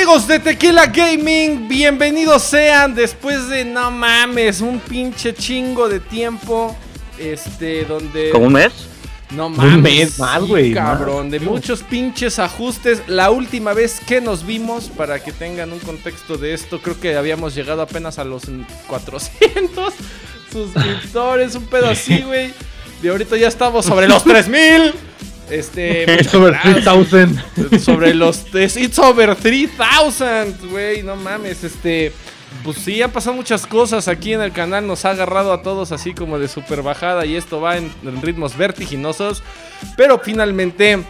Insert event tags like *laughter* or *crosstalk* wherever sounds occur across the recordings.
Amigos de Tequila Gaming, bienvenidos sean después de no mames, un pinche chingo de tiempo. Este, donde. ¿Como un mes? No mames. Un mes más, güey, Cabrón, de muchos pinches ajustes. La última vez que nos vimos, para que tengan un contexto de esto, creo que habíamos llegado apenas a los 400 *laughs* suscriptores, un pedo así, *laughs* güey. De ahorita ya estamos sobre los 3000. Este. Sobre gracias. 3000. Sobre los. It's over 3000, güey. No mames, este. Pues sí, han pasado muchas cosas aquí en el canal. Nos ha agarrado a todos así como de super bajada. Y esto va en, en ritmos vertiginosos. Pero finalmente.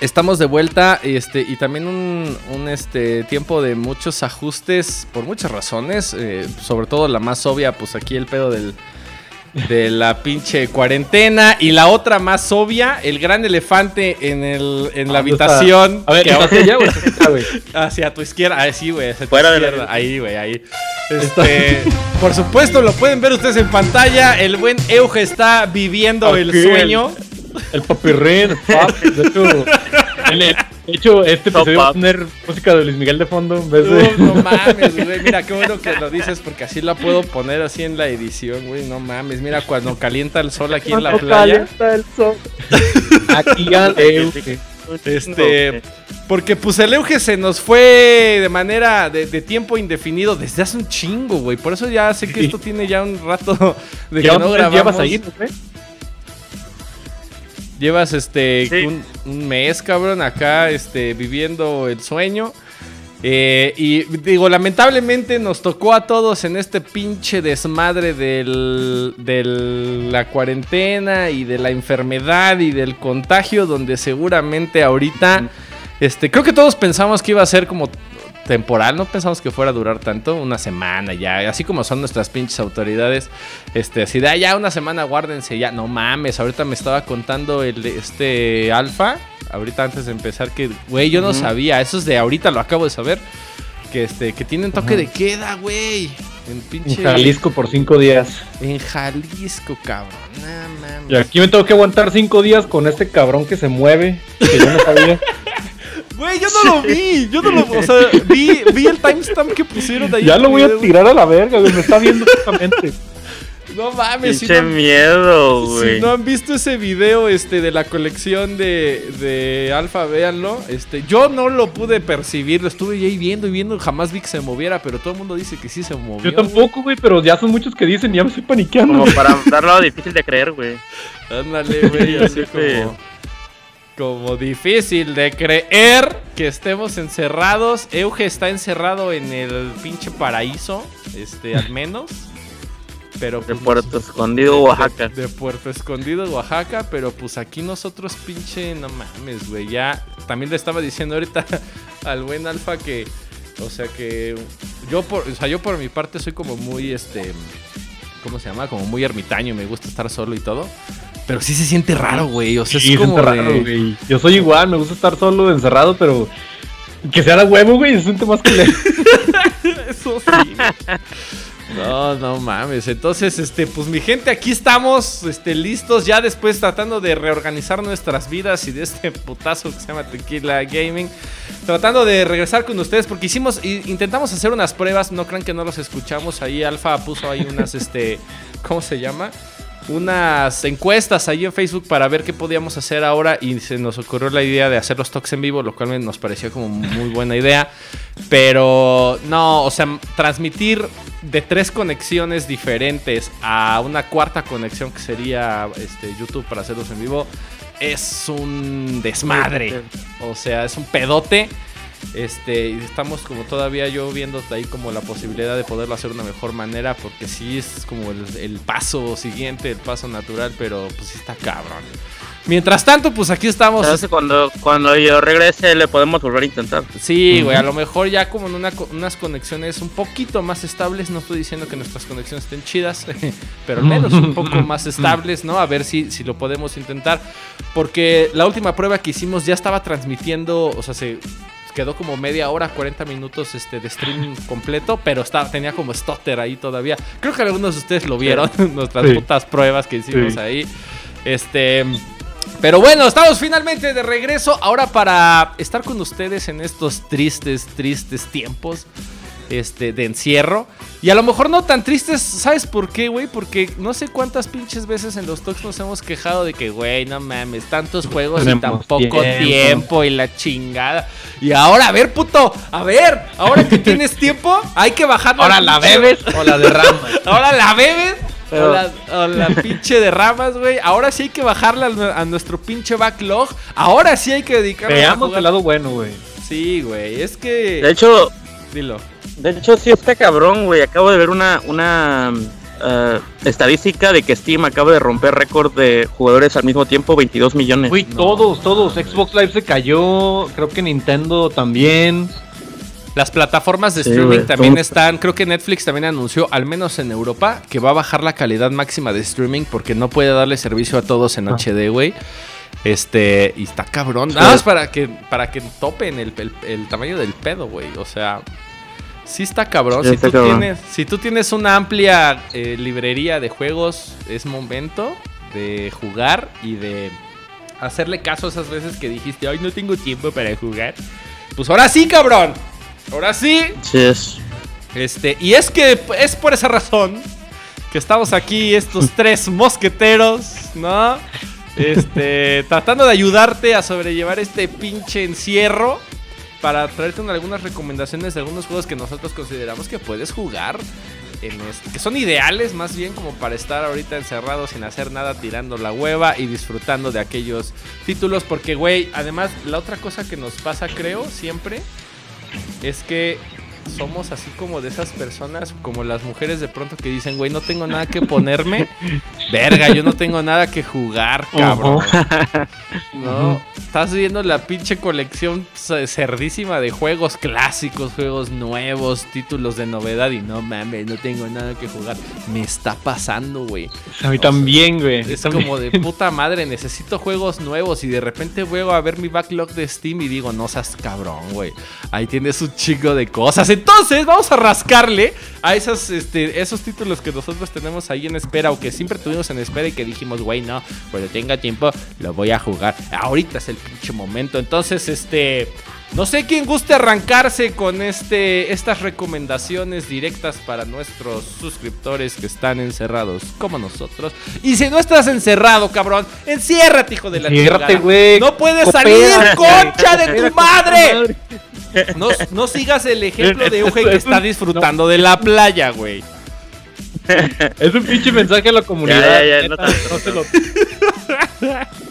Estamos de vuelta este, y también un, un, este, tiempo de muchos ajustes por muchas razones, eh, sobre todo la más obvia, pues aquí el pedo del, de la pinche cuarentena y la otra más obvia, el gran elefante en, el, en la ¿Dónde está? habitación. A ver, que ¿está ahora- *laughs* hacia allá está güey? Hacia tu izquierda, ah, sí, güey, Fuera de la. Ahí, güey, ahí. Este, por supuesto, lo pueden ver ustedes en pantalla. El buen Euge está viviendo el sueño. El papirrín, papi. De *laughs* el- de hecho, este episodio va a tener música de Luis Miguel de fondo en vez de. No, no *laughs* mames, güey. Mira, qué bueno que lo dices porque así la puedo poner así en la edición, güey. No mames. Mira, cuando calienta el sol aquí en la playa. el sol. Aquí ya Euge. Este, porque pues el Euge se nos fue de manera de, de tiempo indefinido desde hace un chingo, güey. Por eso ya sé que Sí. esto tiene ya un rato de que no no grabamos. llevas ahí, ¿no crees? Llevas este Sí. un, un mes, cabrón, acá este viviendo el sueño. Eh, y digo, lamentablemente nos tocó a todos en este pinche desmadre del, de la cuarentena y de la enfermedad y del contagio, donde seguramente ahorita, este, creo que todos pensamos que iba a ser como temporal, no pensamos que fuera a durar tanto, una semana ya, así como son nuestras pinches autoridades, este, así de, "Ah, ya una semana guárdense, ya, no mames, ahorita me estaba contando el, este, Alfa, ahorita antes de empezar, que, güey, yo no sabía, eso es de ahorita, lo acabo de saber, que, este, que tienen toque de queda, güey, en pinche... En Jalisco por cinco días. En Jalisco, cabrón, no mames. Y aquí me tengo que aguantar cinco días con este cabrón que se mueve. Que yo no sabía. *laughs* Güey, yo no lo vi, yo no lo, o sea, vi, vi el timestamp que pusieron ahí. ya lo voy a video, tirar a la verga, güey. Me está viendo justamente. No mames, si Pinche no, miedo, si güey. no han visto ese video este de la colección de, de Alfa, véanlo. Este, yo no lo pude percibir, lo estuve ahí viendo y viendo, jamás vi que se moviera, pero todo el mundo dice que sí se movió. Yo tampoco, güey, pero ya son muchos que dicen, ya me estoy paniqueando. Como para darlo difícil de creer, güey. Ándale, güey, *laughs* así como como difícil de creer que estemos encerrados. Euge está encerrado en el pinche paraíso, este, al menos. Pero De pues, Puerto Escondido, Oaxaca. De, de Puerto Escondido, Oaxaca, pero pues aquí nosotros pinche, no mames, güey, ya también le estaba diciendo ahorita *laughs* al buen Alfa que, o sea que yo por, o sea, yo por mi parte soy como muy, este, ¿cómo se llama? Como muy ermitaño, me gusta estar solo y todo, pero sí se siente raro, güey, o sea, Sí, es es como raro, de- güey. Yo soy igual, me gusta estar solo, encerrado, pero que sea la huevo, güey, se siente más culero. *laughs* Eso sí. No, no mames. Entonces, este, pues mi gente, aquí estamos, este, listos ya después tratando de reorganizar nuestras vidas y de este putazo que se llama Tequila Gaming. Tratando de regresar con ustedes porque hicimos, intentamos hacer unas pruebas, no crean que no los escuchamos. Ahí Alfa puso ahí unas, este, ¿cómo se llama? Unas encuestas ahí en Facebook para ver qué podíamos hacer ahora y se nos ocurrió la idea de hacer los talks en vivo, lo cual nos pareció como muy buena idea. Pero no, o sea, transmitir de tres conexiones diferentes a una cuarta conexión que sería este, YouTube para hacerlos en vivo es un desmadre. O sea, es un pedote. Este, y estamos como todavía yo viendo ahí como la posibilidad de poderlo hacer de una mejor manera, porque sí es como el, el paso siguiente, el paso natural, pero pues sí está cabrón. Mientras tanto, pues aquí estamos. ¿Sabes que cuando, cuando yo regrese le podemos volver a intentar? Sí, güey, a lo mejor ya como en una unas conexiones un poquito más estables, no estoy diciendo que nuestras conexiones estén chidas, *laughs* pero al menos un poco más estables, ¿no? A ver si, si lo podemos intentar, porque la última prueba que hicimos ya estaba transmitiendo, o sea, se quedó como media hora, 40 minutos este, de stream completo, pero estaba, tenía como stutter ahí todavía. Creo que algunos de ustedes lo vieron, *laughs* nuestras Sí. putas pruebas que hicimos Sí. ahí. Este... Pero bueno, estamos finalmente de regreso. Ahora para estar con ustedes en estos tristes, tristes tiempos este, de encierro. Y a lo mejor no tan tristes, ¿sabes por qué, güey? Porque no sé cuántas pinches veces en los talks nos hemos quejado de que, güey, no mames, tantos juegos y tan poco tiempo. tiempo. y la chingada. Y ahora, a ver, puto, a ver, ahora que tienes tiempo, hay que bajar *laughs* Ahora la bebes o la derramas. Ahora la bebes. Pero- O la, o la pinche de ramas, güey. Ahora sí hay que bajarla a nue- a nuestro pinche backlog. Ahora sí hay que dedicarnos a Veamos jugar. el lado bueno, güey. Sí, güey. Es que. De hecho, Dilo. De hecho sí está cabrón, güey. Acabo de ver una, una eh, estadística de que Steam acaba de romper récord de jugadores al mismo tiempo, 22 millones. Güey, No. todos, todos. Xbox Live se cayó. Creo que Nintendo también. Las plataformas de Sí, streaming también están. Creo que Netflix también anunció, al menos en Europa, que va a bajar la calidad máxima de streaming porque no puede darle servicio a todos en Ah. HD, güey. Este, y está cabrón. Nada más para que, para que topen el, el- el tamaño del pedo, güey. O sea, sí está cabrón. Sí, si, está tú cabrón. Tienes, si tú tienes una amplia eh, librería de juegos, es momento de jugar y de hacerle caso a esas veces que dijiste, ay, no tengo tiempo para jugar. Pues ahora sí, cabrón. Ahora sí. Sí, es. Este, y es que es por esa razón que estamos aquí, estos *laughs* tres mosqueteros, ¿no? Este, *laughs* tratando de ayudarte a sobrellevar este pinche encierro para traerte una- algunas recomendaciones de algunos juegos que nosotros consideramos que puedes jugar. En este, que son ideales más bien como para estar ahorita encerrados sin hacer nada, tirando la hueva y disfrutando de aquellos títulos. Porque, güey, además, la otra cosa que nos pasa, creo, siempre, es que somos así como de esas personas, como las mujeres de pronto que dicen, güey, no tengo nada que ponerme. *laughs* Verga, yo no tengo nada que jugar, cabrón. *laughs* No, estás viendo la pinche colección cerdísima de juegos clásicos, juegos nuevos, títulos de novedad y no mames, no tengo nada que jugar. Me está pasando, güey. A mí también, güey. Es También. como de puta madre, necesito juegos nuevos y de repente vuelvo a ver mi backlog de Steam y digo, no seas cabrón, güey. Ahí tienes un chico de cosas. Entonces, vamos a rascarle a esas, este, esos títulos que nosotros tenemos ahí en espera o que siempre tuvimos en espera y que dijimos, güey, no, cuando tenga tiempo lo voy a jugar. Ahorita es el pinche momento. Entonces, este... No sé quién guste arrancarse con este, estas recomendaciones directas para nuestros suscriptores que están encerrados como nosotros. Y si no estás encerrado, cabrón, enciérrate, hijo de la Enciérrate, chingada. güey. No puedes salir, *laughs* concha de tu madre. No, no sigas el ejemplo de *laughs* Euge que está disfrutando de la playa, güey. Es un pinche mensaje a la comunidad. Ya, ya, ya, no tanto, no se lo- *laughs*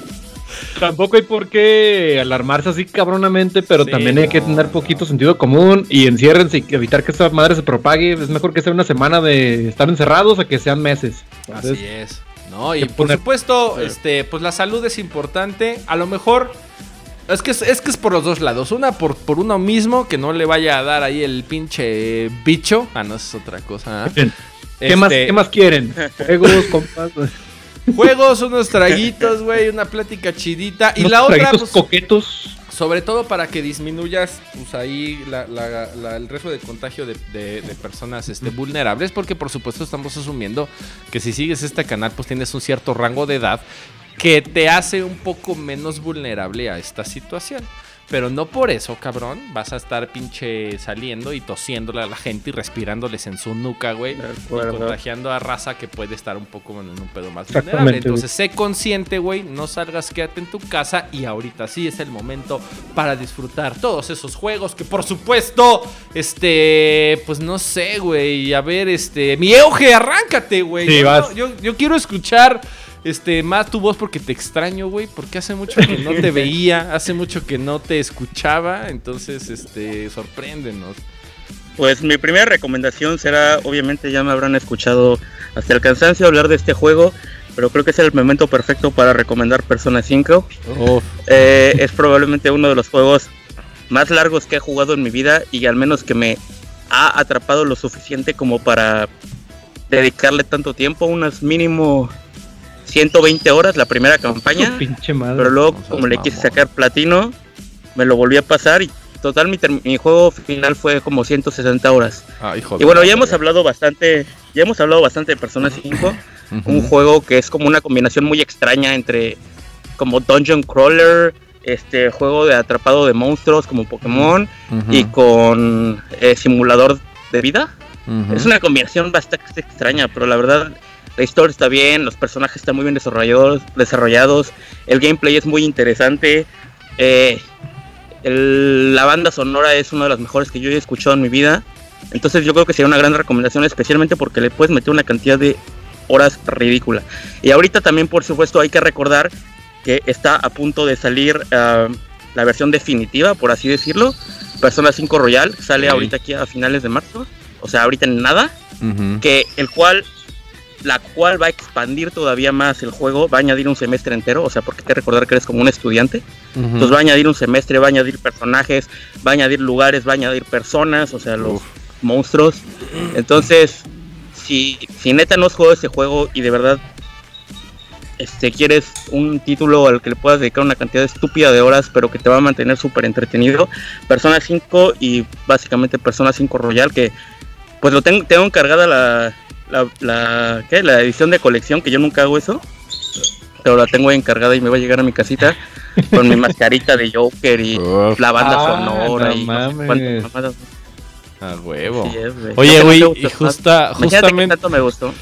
Tampoco hay por qué alarmarse así cabronamente, pero Sí, también hay que tener poquito sentido común y enciérrense y evitar que esta madre se propague. Es mejor que sea una semana de estar encerrados a que sean meses. Entonces, Así es. No, y por poner- supuesto, este, pues la salud es importante. A lo mejor. Es que es, es que es por los dos lados. Una por, por uno mismo, que no le vaya a dar ahí el pinche bicho. Ah, no, eso es otra cosa. ¿ah? *laughs* ¿Qué, más, Este, ¿Qué más quieren? *laughs* Juegos, compas. Juegos, unos traguitos, güey, una plática chidita. Y unos la otra, pues, coquetos. sobre todo para que disminuyas, pues ahí la- la- la- el riesgo de contagio de, de- de personas este, vulnerables, porque por supuesto estamos asumiendo que si sigues este canal, pues tienes un cierto rango de edad que te hace un poco menos vulnerable a esta situación. Pero no por eso, cabrón, vas a estar pinche saliendo y tosiéndole a la gente y respirándoles en su nuca, güey. Y contagiando a raza que puede estar un poco en un pedo más vulnerable. Entonces, sé consciente, güey. No salgas, quédate en tu casa. Y ahorita sí es el momento para disfrutar todos esos juegos que, por supuesto, este, pues no sé, güey. A ver, este, mi Euge, arráncate, güey. Sí, yo, yo quiero escuchar. Este, más tu voz porque te extraño, güey, porque hace mucho que no te *laughs* veía, hace mucho que no te escuchaba, entonces, este, sorpréndenos. Pues mi primera recomendación será, obviamente ya me habrán escuchado hasta el cansancio hablar de este juego, pero creo que es el momento perfecto para recomendar Persona 5. Eh, es probablemente uno de los juegos más largos que he jugado en mi vida y al menos que me ha atrapado lo suficiente como para dedicarle tanto tiempo, unas mínimo 120 horas la primera campaña. Pinche madre. Pero luego, como le quise sacar platino, me lo volví a pasar y total mi, juego final fue como 160 horas. Ah, hijo Y bueno, ya hemos hablado bastante, ya hemos hablado bastante de Persona 5, Ujú. un juego que es como una combinación muy extraña entre como Dungeon Crawler, este juego de atrapado de monstruos como Pokémon y con eh, simulador de vida. Es una combinación bastante extraña, pero la verdad la historia está bien, los personajes están muy bien desarrollados, desarrollados el gameplay es muy interesante. Eh, la banda sonora es una de las mejores que yo he escuchado en mi vida. Entonces yo creo que sería una gran recomendación, especialmente porque le puedes meter una cantidad de horas ridícula. Y ahorita también, por supuesto, hay que recordar que está a punto de salir ah, la versión definitiva, por así decirlo. Persona 5 Royal sale ahorita aquí a finales de marzo, o sea, ahorita en nada, que el cual la cual va a expandir todavía más el juego, va a añadir un semestre entero, o sea, porque hay que recordar que eres como un estudiante, entonces va a añadir un semestre, va a añadir personajes, va a añadir lugares, va a añadir personas, o sea, los monstruos, entonces, si, si neta no has jugado ese juego y de verdad este, quieres un título al que le puedas dedicar una cantidad estúpida de horas, pero que te va a mantener súper entretenido, Persona 5 y básicamente Persona 5 Royal, que pues lo tengo, tengo encargada la, la, la, ¿qué? la edición de colección, que yo nunca hago eso, pero la tengo encargada y me va a llegar a mi casita con mi *laughs* mascarita de Joker y la banda ah, sonora y a huevo. Oye, güey, y justa, justamente tanto me gustó.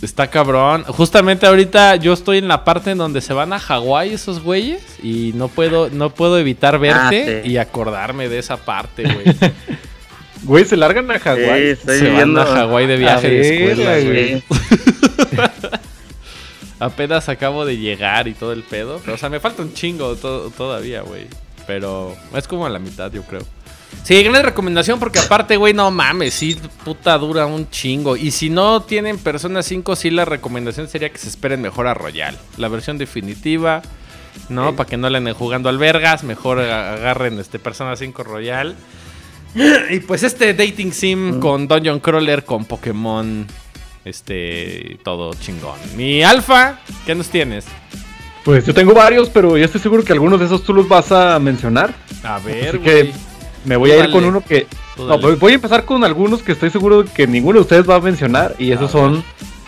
Está cabrón. Justamente ahorita yo estoy en la parte en donde se van a Hawái esos güeyes y no puedo no puedo evitar verte ah, y acordarme de esa parte, güey. *laughs* Güey, se largan a Hawái. se van a Hawái de viaje de escuela, güey. *laughs* Apenas acabo de llegar y todo el pedo. o sea, me falta un chingo todavía, güey. Pero es como a la mitad, yo creo. Sí, gran recomendación porque aparte, güey, no mames, sí, puta dura un chingo. Y si no tienen Persona 5, sí la recomendación sería que se esperen mejor a Royal. La versión definitiva, ¿no? Para que no le anden jugando al vergas, mejor agarren este Persona 5 Royal. *laughs* Y pues este dating sim mm. con Dungeon Crawler, con Pokémon, este, todo chingón. Mi Alfa, ¿qué nos tienes? Pues yo tengo varios, pero yo estoy seguro que algunos de esos tú los vas a mencionar. A ver, que me voy a ir con uno que... No, voy a empezar con algunos que estoy seguro que ninguno de ustedes va a mencionar. Y esos son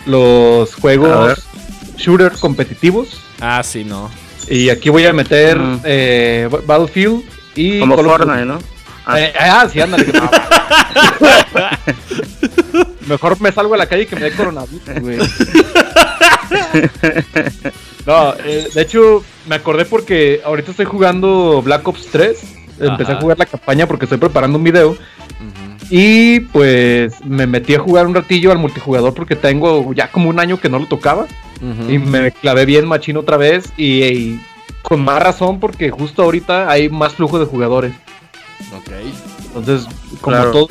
los juegos shooter competitivos. Ah, sí, no. Y aquí voy a meter mm. eh, Battlefield y... Como Fortnite, ¿no? Ah, eh, ah sí, ándale. *laughs* Mejor me salgo a la calle que me dé coronavirus, güey. *laughs* No, eh, de hecho, me acordé porque ahorita estoy jugando Black Ops 3. Empecé a jugar la campaña porque estoy preparando un video. Y pues me metí a jugar un ratillo al multijugador porque tengo ya como un año que no lo tocaba. Y me clavé bien machino otra vez. y, con más razón porque justo ahorita hay más flujo de jugadores. Ok. Entonces, como todo,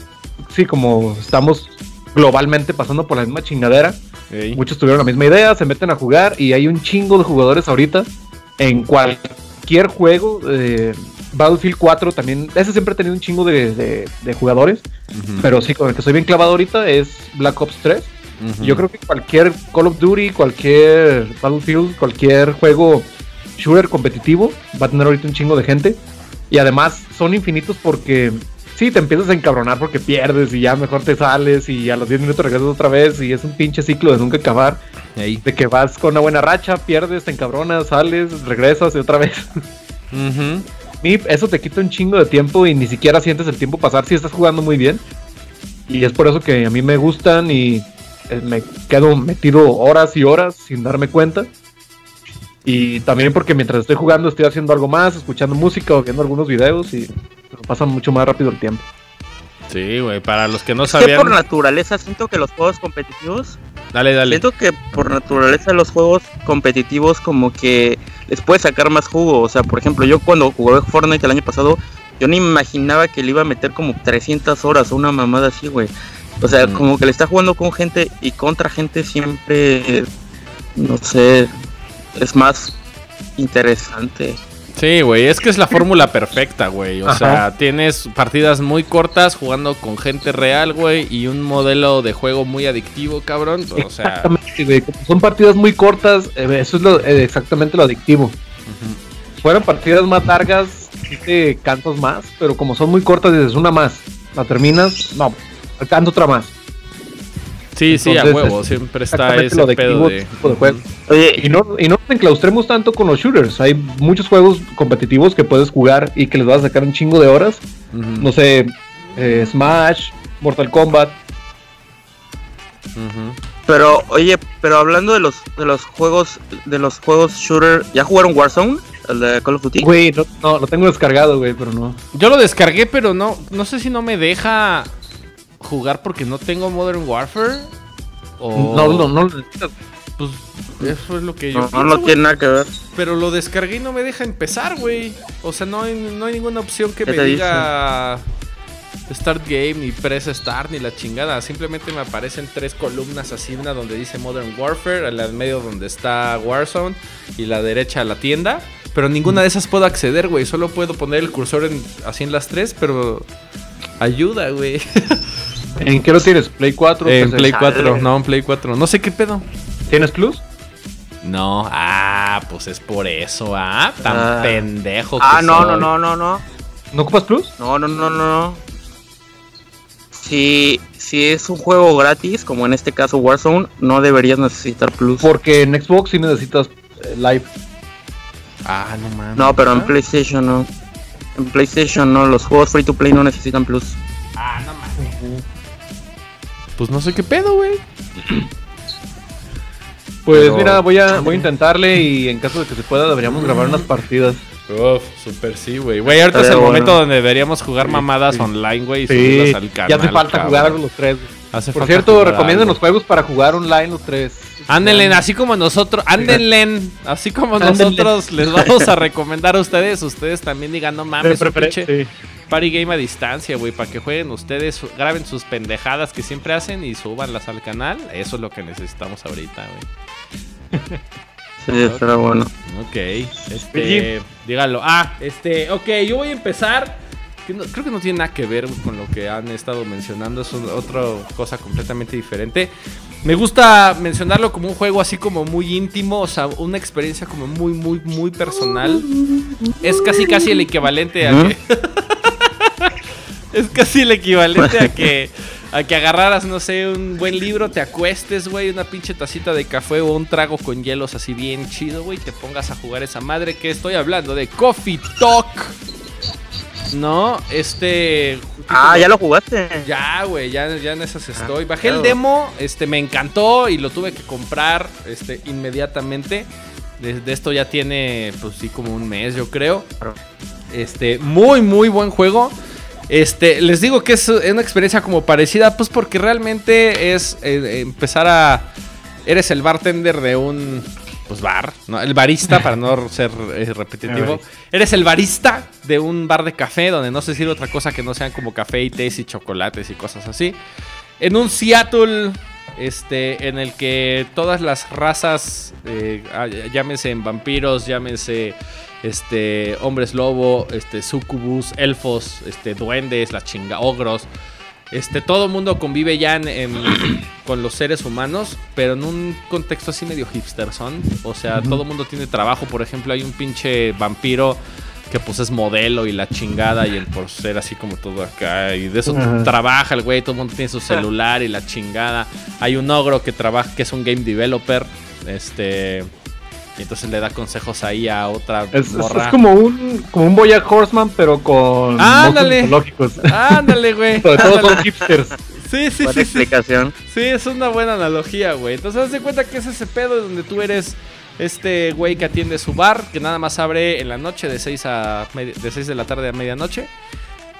sí, como estamos globalmente pasando por la misma chingadera, muchos tuvieron la misma idea, se meten a jugar y hay un chingo de jugadores ahorita en cualquier juego. Eh, Battlefield 4 también, ese siempre ha tenido un chingo de, jugadores, pero sí, con el que estoy bien clavado ahorita es Black Ops 3. Yo creo que cualquier Call of Duty, cualquier Battlefield, cualquier juego shooter competitivo va a tener ahorita un chingo de gente. Y además son infinitos porque sí, te empiezas a encabronar porque pierdes y ya mejor te sales y a los 10 minutos regresas otra vez y es un pinche ciclo de nunca acabar. De que vas con una buena racha, pierdes, te encabronas, sales, regresas y otra vez. y eso te quita un chingo de tiempo y ni siquiera sientes el tiempo pasar si estás jugando muy bien. Y es por eso que a mí me gustan y eh, me quedo metido horas y horas sin darme cuenta. Y también porque mientras estoy jugando estoy haciendo algo más, escuchando música o viendo algunos videos y pasa mucho más rápido el tiempo. Sí, güey, para los que no sabían. Que por naturaleza siento que los juegos competitivos. Dale, dale. Siento que por naturaleza los juegos competitivos como que les puede sacar más jugo. O sea, por ejemplo, yo cuando jugué Fortnite el año pasado, yo ni imaginaba que le iba a meter como 300 horas o una mamada así, güey. O sea, mm. como que le está jugando con gente y contra gente siempre, no sé, es más interesante. Sí, güey, es que es la *laughs* fórmula perfecta, güey. O sea, tienes partidas muy cortas jugando con gente real, güey, y un modelo de juego muy adictivo, cabrón. O sea... Exactamente, güey. Son partidas muy cortas, eh, eso es lo, eh, exactamente lo adictivo. Fueron partidas más largas, sí te cantas más, pero como son muy cortas, dices una más. La terminas, no, alcanza otra más. Sí, sí, a huevo, siempre está ese pedo de... Oye, y no, y no nos enclaustremos tanto con los shooters. Hay muchos juegos competitivos que puedes jugar y que les vas a sacar un chingo de horas. No sé, eh, Smash, Mortal Kombat. Pero, oye, pero hablando de los de los juegos de los juegos shooter, ¿ya jugaron Warzone? El de Call of Duty. Güey, no, no, lo tengo descargado, güey, pero no. Yo lo descargué, pero no, no sé si no me deja jugar porque no tengo Modern Warfare. O... No, no, no lo necesitas. Pues eso es lo que yo. No, no, tiene nada que ver. Pero lo descargué y no me deja empezar, güey. O sea, no hay, no hay ninguna opción que me diga. Start Game, ni Press Start, ni la chingada. Simplemente me aparecen tres columnas así: una donde dice Modern Warfare, en la medio donde está Warzone y la derecha la tienda. Pero ninguna de esas puedo acceder, güey. Solo puedo poner el cursor en, así en las tres, pero ayuda, güey. *laughs* ¿En qué lo tienes? ¿Play 4? En Play 4, no, en Play 4. No sé qué pedo. ¿Tienes Plus? No, ah, pues es por eso, ah, tan ah. pendejo. Ah, no, no, no, no, no. ¿No ocupas Plus? No, no, no, no. Si, si es un juego gratis, como en este caso Warzone, no deberías necesitar Plus. Porque en Xbox sí necesitas eh, Live. Ah, no mames. No, pero en PlayStation no. En PlayStation no, los juegos free to play no necesitan Plus. Ah, no mames. Pues no sé qué pedo, güey. Pues mira, voy a, voy a intentarle y en caso de que se pueda deberíamos grabar unas partidas. Uf, super sí, güey. Güey, ahorita es el momento donde deberíamos jugar mamadas online, güey, y subirlas al canal. Ya hace falta jugar los tres. Por cierto, recomienden los juegos para jugar online los tres. Ándenle, así como nosotros, ándenle, así como nosotros les vamos a recomendar a ustedes, ustedes también digan, no mames, pinche party game a distancia, güey, para que jueguen ustedes, graben sus pendejadas que siempre hacen y subanlas al canal. Eso es lo que necesitamos ahorita, güey. Sí, estará bueno. Ok, este, dígalo. Ah, este, ok, yo voy a empezar. creo que no tiene nada que ver con lo que han estado mencionando, es otra cosa completamente diferente. Me gusta mencionarlo como un juego así como muy íntimo, o sea, una experiencia como muy, muy, muy personal. Es casi, casi el equivalente a que... *laughs* es casi el equivalente a que *laughs* a que agarraras, no sé, un buen libro, te acuestes, güey, una pinche tacita de café o un trago con hielos así bien chido, güey, te pongas a jugar esa madre que estoy hablando de Coffee Talk. No, este. Ah, ya lo jugaste. Ya, güey, ya, ya en esas estoy. Bajé el demo, este, me encantó y lo tuve que comprar, este, inmediatamente. De, esto ya tiene, pues sí, como un mes, yo creo. Este, muy, muy buen juego. Este, les digo que es una experiencia como parecida, pues porque realmente es eh, empezar a. Eres el bartender de un pues bar, ¿no? El barista, para no *laughs* ser eh, repetitivo. Eres el barista de un bar de café donde no se sirve otra cosa que no sean como café y tés y chocolates y cosas así. En un Seattle, este, en el que todas las razas, eh, ah, llámense en vampiros, llámense este, hombres lobo, este, sucubus, elfos, este, duendes, la chinga, ogros. Este, todo el mundo convive ya *coughs* con los seres humanos, pero en un contexto así medio hipster son. O sea, todo el mundo tiene trabajo. Por ejemplo, hay un pinche vampiro que pues es modelo y la chingada y el por ser así como todo acá. Y de eso trabaja el güey, todo el mundo tiene su celular y la chingada. Hay un ogro que trabaja, que es un game developer. Este y entonces le da consejos ahí a otra es, morra. Es, como un como un Boya Horseman, pero con ándale, Ándale, güey. *laughs* Sobre todo son hipsters. Sí, sí, sí. explicación. Sí. es una buena analogía, güey. Entonces, haz de cuenta que es ese pedo donde tú eres este güey que atiende su bar, que nada más abre en la noche de 6 a de 6 de la tarde a medianoche.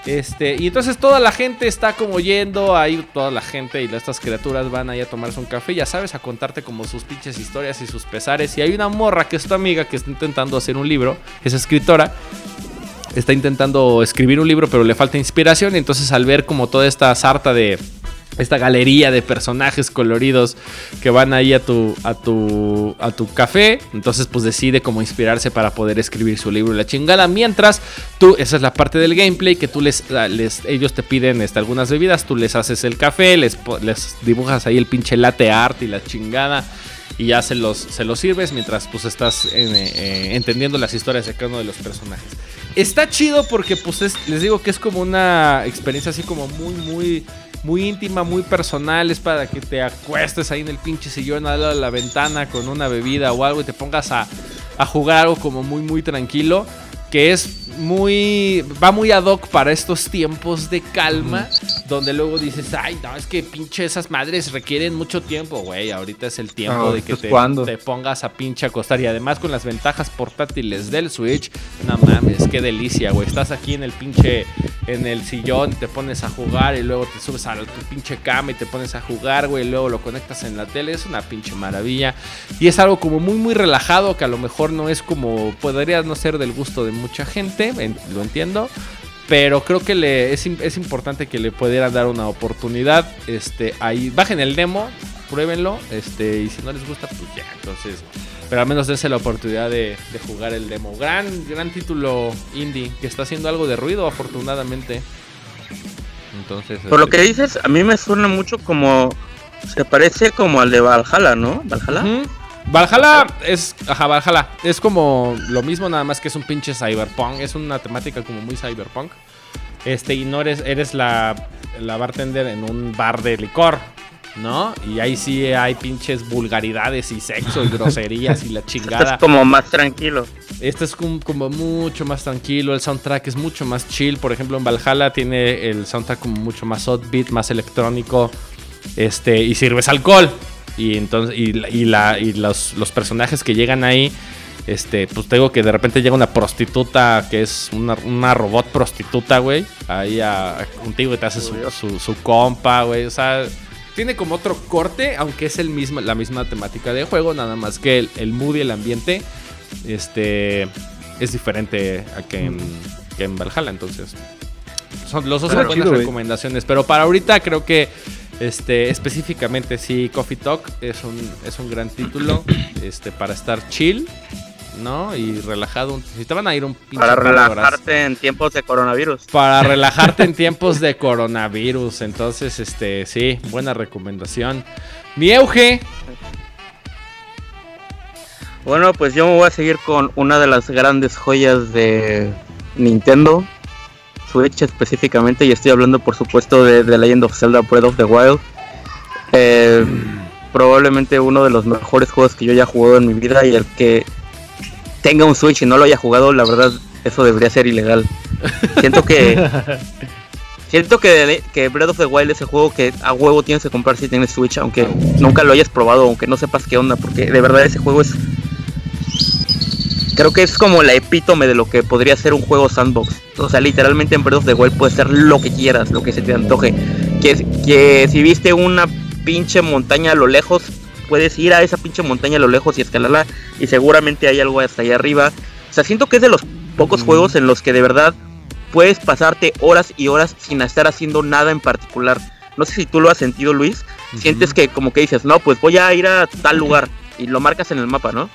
Este, y entonces toda la gente está como yendo, ahí toda la gente y estas criaturas van ahí a tomarse un café, ya sabes, a contarte como sus pinches historias y sus pesares. Y hay una morra que es tu amiga que está intentando hacer un libro, es escritora, está intentando escribir un libro, pero le falta inspiración. Y entonces al ver como toda esta sarta de esta galería de personajes coloridos que van ahí a tu, a tu, a tu café. Entonces, pues decide cómo inspirarse para poder escribir su libro la chingada. Mientras tú, esa es la parte del gameplay que tú les, les ellos te piden este, algunas bebidas, tú les haces el café, les, les dibujas ahí el pinche latte art y la chingada. Y ya se los, se los sirves mientras pues estás eh, entendiendo las historias de cada uno de los personajes. Está chido porque, pues, les digo que es como una experiencia así como muy, muy, muy íntima, muy personal. Es para que te acuestes ahí en el pinche sillón al lado de la ventana con una bebida o algo y te pongas a, a jugar algo como muy, muy tranquilo. Que es muy. va muy ad hoc para estos tiempos de calma. Donde luego dices, ay, no, es que pinche esas madres requieren mucho tiempo, güey. Ahorita es el tiempo de que te, te, pongas a pinche acostar. Y además con las ventajas portátiles del Switch, no mames, qué delicia, güey. Estás aquí en el pinche. En el sillón, te pones a jugar y luego te subes a tu pinche cama y te pones a jugar, güey. Y luego lo conectas en la tele. Es una pinche maravilla. Y es algo como muy, muy relajado que a lo mejor no es como. podría no ser del gusto de mucha gente lo entiendo. Pero creo que le, es, importante que le pudieran dar una oportunidad. Este, ahí, bajen el demo, pruébenlo. Este, y si no les gusta, pues ya. Entonces, pero al menos dense la oportunidad de, jugar el demo. Gran, gran título indie que está haciendo algo de ruido, afortunadamente. Entonces. Por lo este, que dices, a mí me suena mucho como. Se parece como al de Valhalla, ¿no? Valhalla. Valhalla es. Ajá, Valhalla. Es como lo mismo, nada más que es un pinche cyberpunk. Es una temática como muy cyberpunk. Este, y no eres, eres la, la bartender en un bar de licor. ¿No? Y ahí sí hay pinches vulgaridades y sexo y *laughs* groserías y la chingada. es como más tranquilo. Este es como, como, mucho más tranquilo. El soundtrack es mucho más chill. Por ejemplo, en Valhalla tiene el soundtrack como mucho más beat, más electrónico. Este, y sirves alcohol. Y entonces, y, la, y los, los, personajes que llegan ahí, este, pues tengo que de repente llega una prostituta que es una, robot prostituta, güey. Ahí a, contigo y te hace su, su, compa, güey. O sea, tiene como otro corte, aunque es el mismo, la misma temática de juego, nada más que el, el mood y el ambiente este, es diferente a que en, que en Valhalla. Entonces, son los dos son buenas recomendaciones. Pero para ahorita creo que este, específicamente sí, Coffee Talk es un, es un gran título este, para estar chill, ¿no? Y relajado. Si te van a ir un pinche Para relajarte en tiempos de coronavirus. Para relajarte en tiempos de coronavirus. Entonces, este, sí, buena recomendación. Mi Euge. Bueno, pues yo me voy a seguir con una de las grandes joyas de Nintendo, Switch específicamente, y estoy hablando por supuesto de The Legend of Zelda Breath of the Wild. Eh, probablemente uno de los mejores juegos que yo haya jugado en mi vida y el que tenga un Switch y no lo haya jugado, la verdad, eso debería ser ilegal. Siento que... *laughs* siento que, que Breath of the Wild es el juego que a huevo tienes que comprar si tienes Switch, aunque nunca lo hayas probado, aunque no sepas qué onda, porque de verdad ese juego es creo que es como la epítome de lo que podría ser un juego sandbox. O sea, literalmente en Breath of the Wild puedes ser lo que quieras, lo que se te antoje. Que, que si viste una pinche montaña a lo lejos, puedes ir a esa pinche montaña a lo lejos y escalarla y seguramente hay algo hasta allá arriba. O sea, siento que es de los pocos juegos en los que de verdad puedes pasarte horas y horas sin estar haciendo nada en particular. No sé si tú lo has sentido, Luis. Sientes que como que dices, no, pues voy a ir a tal lugar y lo marcas en el mapa, ¿no?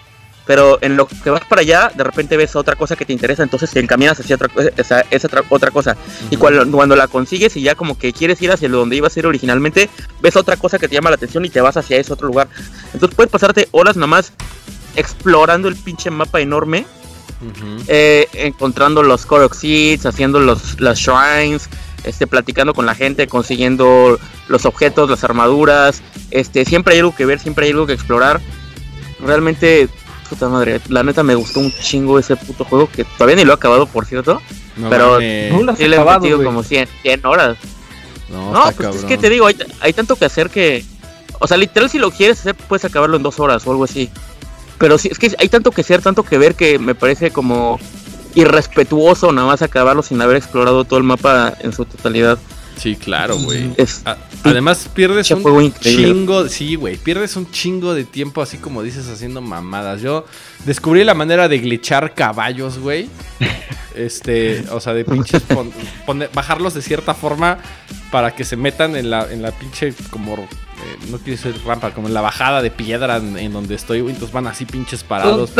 Pero en lo que vas para allá, de repente ves otra cosa que te interesa, entonces te encaminas hacia otra, esa, esa otra, otra cosa. Y cuando, cuando, la consigues y ya como que quieres ir hacia donde ibas a ir originalmente, ves otra cosa que te llama la atención y te vas hacia ese otro lugar. Entonces puedes pasarte horas nada más explorando el pinche mapa enorme, eh, encontrando los Korok Seeds, haciendo los, las shrines, este, platicando con la gente, consiguiendo los objetos, las armaduras. Este, siempre hay algo que ver, siempre hay algo que explorar. Realmente puta madre, la neta me gustó un chingo ese puto juego que todavía ni lo he acabado, por cierto. pero no sí le he metido como 100, 100 horas. No, pues es que te digo, hay, tanto que hacer que. O sea, literal, si lo quieres hacer, puedes acabarlo en dos horas o algo así. Pero sí, es que hay tanto que hacer, tanto que ver que me parece como irrespetuoso nada más acabarlo sin haber explorado todo el mapa en su totalidad. Sí, claro, güey. Además pierdes un chingo, sí, güey, pierdes un chingo de tiempo así como dices haciendo mamadas. Yo descubrí la manera de glitchar caballos, güey. *laughs* Este, o sea, de pinches bajarlos de cierta forma para que se metan en la en la pinche como eh, no quiero ser rampa, como en la bajada de piedra en, donde estoy, güey. Entonces van así pinches parados.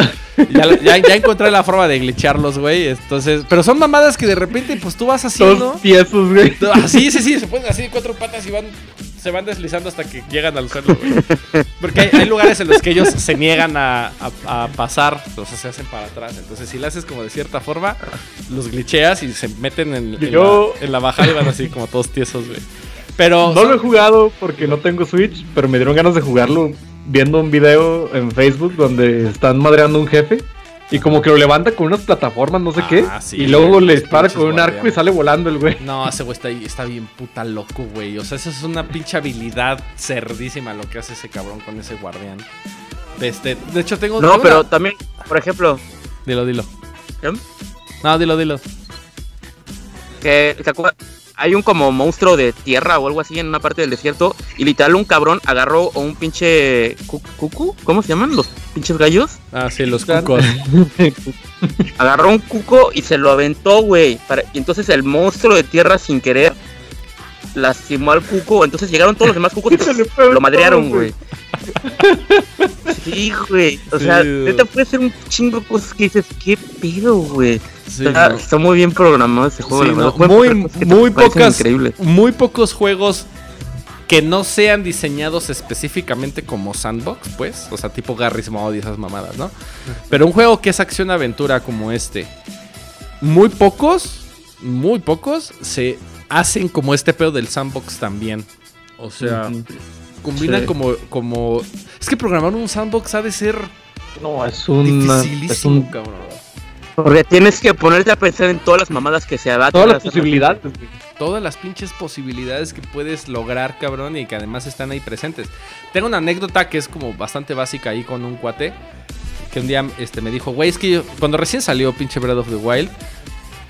ya, ya, encontré la forma de glitcharlos, güey. Entonces, pero son mamadas que de repente, pues tú vas haciendo. Dos piezos, güey. Ah, sí, sí, sí, se ponen así de cuatro patas y van se van deslizando hasta que llegan al suelo, Porque hay, lugares en los que ellos se niegan a, pasar, o sea, se hacen para atrás. Entonces, si lo haces como de cierta forma, los glitcheas y se meten en, en, la, bajada y van así como todos tiesos, güey. Pero. No lo he jugado porque no tengo Switch, pero me dieron ganas de jugarlo viendo un video en Facebook donde están madreando un jefe. Y como que lo levanta con unas plataformas, no sé qué. Ah, y luego le dispara con un arco y sale volando el güey. No, ese güey está, está bien puta loco, güey. O sea, esa es una pinche habilidad cerdísima lo que hace ese cabrón con ese guardián. Este, de hecho, tengo. No, pero también, por ejemplo. Dilo, dilo. ¿Qué? No, dilo, dilo. Que, hay un como monstruo de tierra o algo así en una parte del desierto y literal un cabrón agarró un pinche cucu, ¿cómo se llaman? Los pinches gallos. Ah, sí, los cucos. *laughs* agarró un cuco y se lo aventó, güey. Y entonces el monstruo de tierra sin querer lastimó al cuco. Entonces llegaron todos los demás cucos y *laughs* lo madrearon, güey. Sí, güey. O sea, neta puede ser un chingo cosas que dices, ¿qué pedo, güey? está, muy bien programado ese juego. muy, muy pocas, muy pocos juegos que no sean diseñados específicamente como sandbox, pues, o sea, tipo Garry's Mod y esas mamadas, ¿no? Pero un juego que es acción-aventura como este, muy pocos, muy pocos se hacen como este pedo del sandbox también. O sea, combinan como, como... Es que programar un sandbox ha de ser... No, es un... Dificilísimo, cabrón. Porque tienes que ponerte a pensar en todas las mamadas que se abaten. Todas las posibilidades. Todas las pinches posibilidades que puedes lograr, cabrón, y que además están ahí presentes. Tengo una anécdota que es como bastante básica ahí con un cuate. Que un día este, me dijo, güey, es que yo, cuando recién salió pinche Breath of the Wild,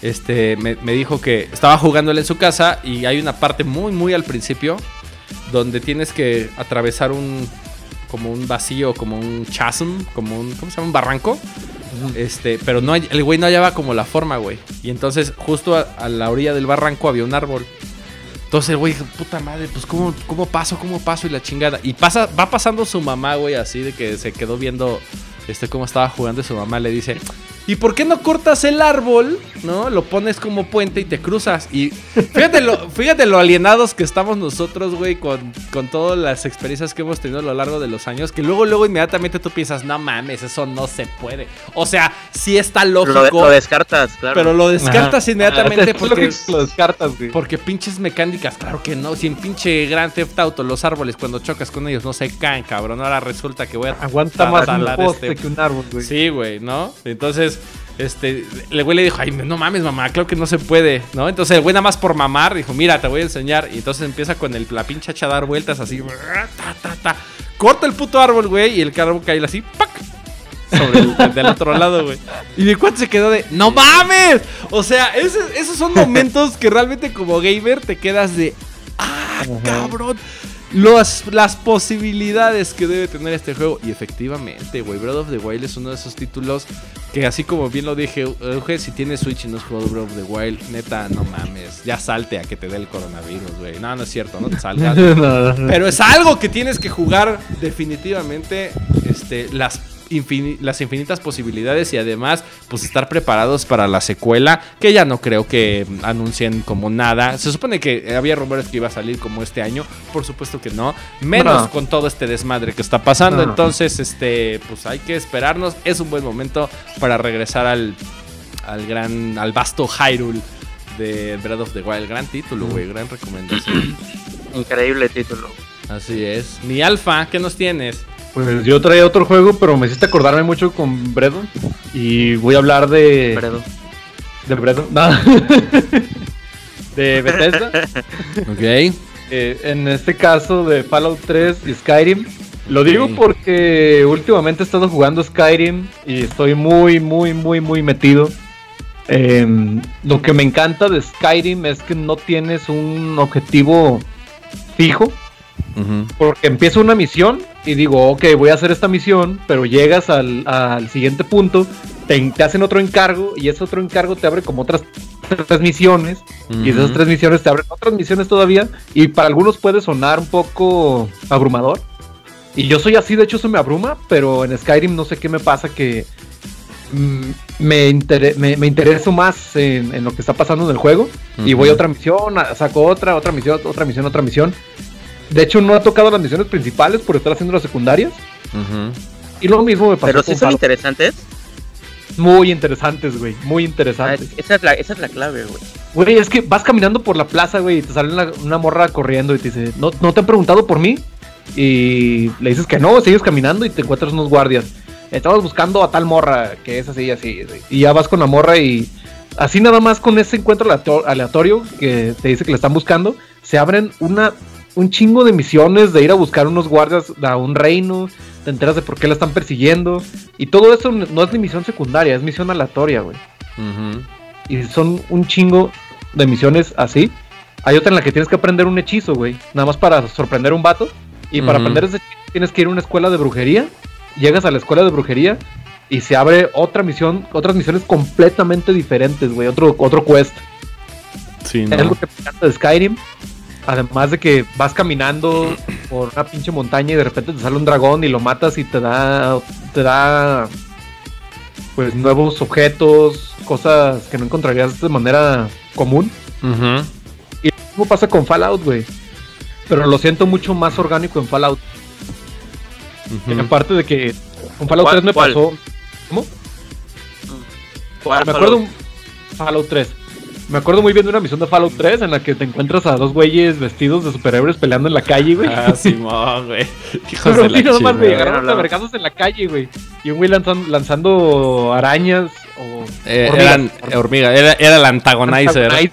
este, me, me dijo que estaba jugándole en su casa y hay una parte muy, muy al principio donde tienes que atravesar un, como un vacío, como un chasm, como un, ¿cómo se llama? Un barranco. Este, pero no el güey no hallaba como la forma, güey. Y entonces, justo a, la orilla del barranco había un árbol. Entonces el güey dijo, puta madre, pues ¿cómo, cómo paso, cómo paso y la chingada. Y pasa, va pasando su mamá, güey, así de que se quedó viendo este cómo estaba jugando y su mamá le dice, ¿Y por qué no cortas el árbol? ¿No? Lo pones como puente y te cruzas. Y fíjate lo, fíjate lo alienados que estamos nosotros, güey, con, con todas las experiencias que hemos tenido a lo largo de los años. Que luego, luego inmediatamente tú piensas, no mames, eso no se puede. O sea, sí está lógico. Lo, descartas, claro. Pero lo descartas inmediatamente *laughs* porque. Lo descartas, güey. Porque pinches mecánicas, claro que no. Si en pinche Grand Theft Auto los árboles cuando chocas con ellos no se caen, cabrón. Ahora resulta que voy a. Aguanta más un poste este... que un árbol, güey. Sí, güey, ¿no? Entonces este, el güey le dijo, ay, no mames, mamá, creo que no se puede, ¿no? Entonces el güey nada más por mamar dijo, mira, te voy a enseñar. Y entonces empieza con el, la pincha a dar vueltas así, Corta el puto árbol, güey, y el árbol cae así, ¡pac! Sobre el, del otro lado, güey. Y mi cuate se quedó de, ¡no mames! O sea, esos son momentos que realmente como gamer te quedas de, ¡ah, cabrón! Las posibilidades que debe tener este juego. Y efectivamente, güey, Breath of the Wild es uno de esos títulos que así como bien lo dije, si tienes Switch y no has jugado Breath of the Wild, neta, no mames, ya salte a que te dé el coronavirus, güey. No, no es cierto, no te *laughs* salgas. Pero es algo que tienes que jugar definitivamente. Este, las las infinitas posibilidades y además pues estar preparados para la secuela que ya no creo que anuncien como nada. Se supone que había rumores que iba a salir como este año, por supuesto que no, menos con todo este desmadre que está pasando. Entonces, este pues hay que esperarnos, es un buen momento para regresar al al gran al vasto Hyrule de Breath of the Wild, gran título, güey, gran recomendación. Increíble título. Así es. Mi Alfa, ¿qué nos tienes? Pues yo traía otro juego, pero me hiciste acordarme mucho con Bredo. Y voy a hablar de. Bredo. De Bredo. No. *laughs* de Bethesda. *laughs* ok. Eh, en este caso de Fallout 3 y Skyrim. Lo digo porque últimamente he estado jugando Skyrim y estoy muy, muy, muy, muy metido. lo que me encanta de Skyrim es que no tienes un objetivo fijo. Porque empieza una misión y digo, ok, voy a hacer esta misión, pero llegas al, siguiente punto, te, hacen otro encargo y ese otro encargo te abre como otras tres misiones y esas tres misiones te abren otras misiones todavía y para algunos puede sonar un poco abrumador. Y yo soy así, de hecho se me abruma, pero en Skyrim no sé qué me pasa que mm, me, me, intereso más en, lo que está pasando en el juego y voy a otra misión, saco otra, otra misión, otra misión, otra misión De hecho, no ha tocado las misiones principales por estar haciendo las secundarias. Y lo mismo me pasó. Pero sí son interesantes. Muy interesantes, güey. Muy interesantes. Ah, esa, es la, esa es la clave, güey. Güey, es que vas caminando por la plaza, güey, y te sale una, morra corriendo y te dice, ¿No, ¿no te han preguntado por mí? Y le dices que no, sigues caminando y te encuentras unos guardias. Estamos buscando a tal morra, que es así y así. Y ya vas con la morra y así nada más con ese encuentro aleatorio que te dice que le están buscando, se abren una un chingo de misiones de ir a buscar unos guardias a un reino, te enteras de por qué la están persiguiendo. Y todo eso no es ni misión secundaria, es misión aleatoria, güey. Y son un chingo de misiones así. Hay otra en la que tienes que aprender un hechizo, güey. Nada más para sorprender a un vato. Y para aprender ese hechizo tienes que ir a una escuela de brujería. Llegas a la escuela de brujería y se abre otra misión, otras misiones completamente diferentes, güey. Otro, otro quest. Sí, ¿no? Es algo que me encanta de Skyrim. Además de que vas caminando por una pinche montaña y de repente te sale un dragón y lo matas y te da. te da. pues nuevos objetos, cosas que no encontrarías de manera común. Y lo mismo pasa con Fallout, güey. Pero lo siento mucho más orgánico en Fallout. En parte de que con Fallout 3 me pasó. ¿Cómo? me acuerdo un Fallout 3. Me acuerdo muy bien de una misión de Fallout 3 en la que te encuentras a dos güeyes vestidos de superhéroes peleando en la calle, güey. Ah, sí, güey. *laughs* Hijos Pero de la más me llegaron a mercados en la calle, güey. Y un güey lanzando, lanzando arañas o eh, Eran hormigas, era, era el antagonizer. *laughs*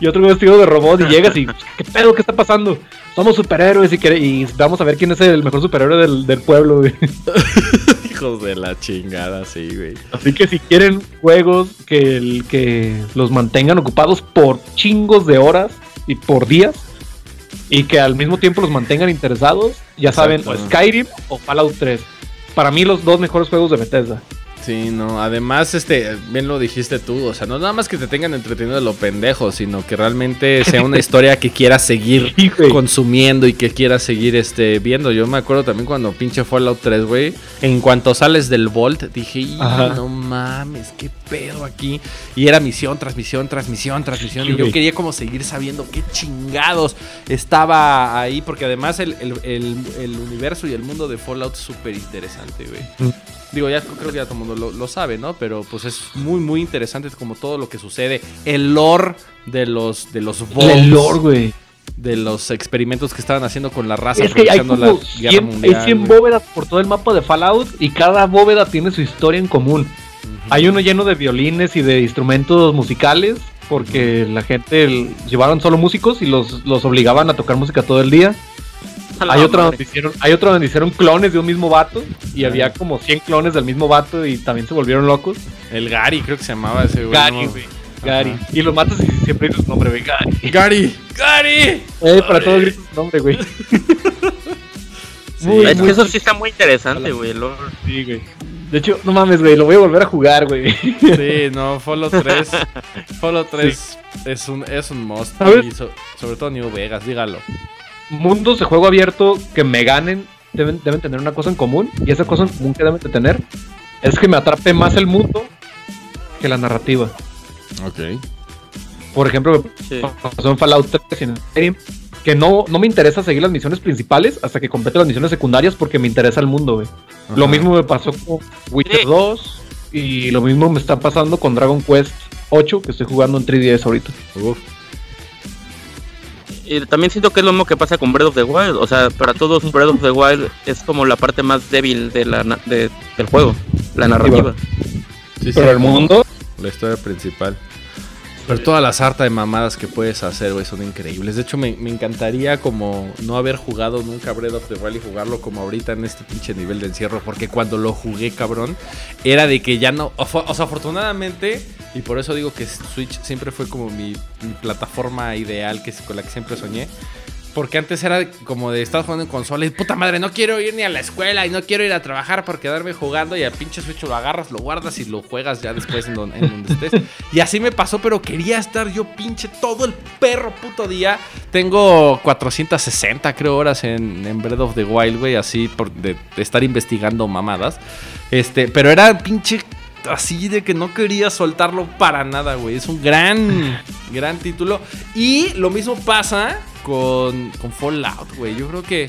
y otro güey vestido de robot y llegas y ¿qué pedo? ¿Qué está pasando? Somos superhéroes y, y vamos a ver quién es el mejor superhéroe del, del pueblo, güey. *laughs* de la chingada, sí, güey. Así que si quieren juegos que, el, que los mantengan ocupados por chingos de horas y por días, y que al mismo tiempo los mantengan interesados, ya saben, o Skyrim o Fallout 3. Para mí los dos mejores juegos de Bethesda. Sí, no, además, este, bien lo dijiste tú, o sea, no nada más que te tengan entretenido de lo pendejo, sino que realmente sea una *laughs* historia que quieras seguir consumiendo y que quieras seguir, este, viendo. Yo me acuerdo también cuando pinche Fallout 3, güey, en cuanto sales del Vault, dije, no mames, qué pedo aquí. Y era misión, transmisión, transmisión, transmisión, y yo quería como seguir sabiendo qué chingados estaba ahí, porque además el, universo y el mundo de Fallout es súper interesante, güey. Mm. Digo, ya creo que ya todo el mundo lo, sabe, ¿no? Pero pues es muy, muy interesante como todo lo que sucede. El lore de los, de los El lore, güey. De los experimentos que estaban haciendo con la raza. Es que hay como 100, hay 100 bóvedas por todo el mapa de Fallout y cada bóveda tiene su historia en común. Hay uno lleno de violines y de instrumentos musicales porque la gente llevaron solo músicos y los, los obligaban a tocar música todo el día. Hay otra, donde hicieron, hay otra donde hicieron clones de un mismo vato y había como 100 clones del mismo vato y también se volvieron locos. El Gary creo que se llamaba ese güey. Gary, güey. Gary. Y lo matas y siempre dices su nombre, güey. Gary. Gary. Gary. Eh, para todos gritos su nombre, güey. es que eso sí está muy interesante, güey. Sí, güey. De hecho, no mames, güey, lo voy a volver a jugar, güey. Sí, no, Fallout 3. *laughs* Fallout 3 es un es un must. sobre todo New Vegas, dígalo mundos de juego abierto que me ganen deben, deben tener una cosa en común. Y esa cosa en común que deben de tener es que me atrape más el mundo que la narrativa. Ok. Por ejemplo, pasó en Fallout 3 en que no, no me interesa seguir las misiones principales hasta que complete las misiones secundarias porque me interesa el mundo, güey. Lo mismo me pasó con Witcher 2 y lo mismo me está pasando con Dragon Quest 8 que estoy jugando en 3DS ahorita. Uf también siento que es lo mismo que pasa con Breath of the Wild. O sea, para todos Breath of the Wild es como la parte más débil de la, del juego, la narrativa. Pero el mundo... La historia principal. Pero todas las harta de mamadas que puedes hacer, güey, son increíbles. De hecho, me, encantaría como no haber jugado nunca Breath of the Wild y jugarlo como ahorita en este pinche nivel de encierro. Porque cuando lo jugué, cabrón, era de que ya no... O, sea, afortunadamente, y por eso digo que Switch siempre fue como mi, plataforma ideal que, con la que siempre soñé. Porque antes era como de estar jugando en consola y puta madre, no quiero ir ni a la escuela y no quiero ir a trabajar por quedarme jugando y a pinche Switch lo agarras, lo guardas y lo juegas ya después en, donde, estés. Y así me pasó, pero quería estar yo pinche todo el perro puto día. Tengo 460 creo horas en, en Breath of the Wild, güey, así por de, estar investigando mamadas. Este, pero era pinche así de que no quería soltarlo para nada, güey. Es un gran, *laughs* gran título. Y lo mismo pasa con, con Fallout, güey. Yo creo que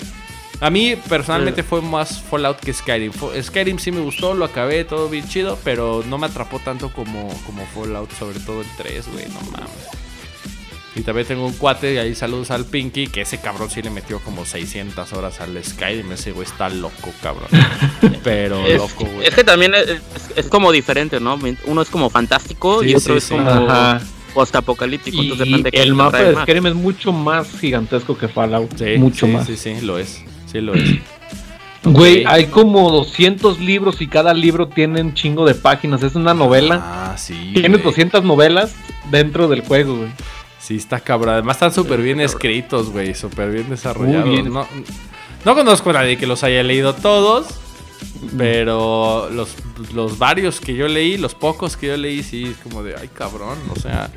a mí personalmente fue más Fallout que Skyrim. Skyrim sí me gustó, lo acabé, todo bien chido, pero no me atrapó tanto como, como Fallout, sobre todo el 3, güey, no mames. Y también tengo un cuate, y ahí saludos al Pinky, que ese cabrón sí le metió como 600 horas al Skyrim. Ese güey está loco, cabrón. *laughs* Pero loco, güey. Es que también es, como diferente, ¿no? Uno es como fantástico y otro es como post-apocalíptico. el mapa de Skyrim es mucho más gigantesco que Fallout. mucho más. Sí, sí, lo es. Sí, lo es. *clears throat* Güey, hay como 200 libros y cada libro tiene un chingo de páginas. Es una novela. Ah, sí. Tiene 200 novelas dentro del juego, güey. Sí, está cabrón. Además están súper bien escritos, güey. Súper bien desarrollados. No, no conozco a nadie que los haya leído todos. Pero los, los varios que yo leí, los pocos que yo leí, sí, es como de, ay cabrón, o sea,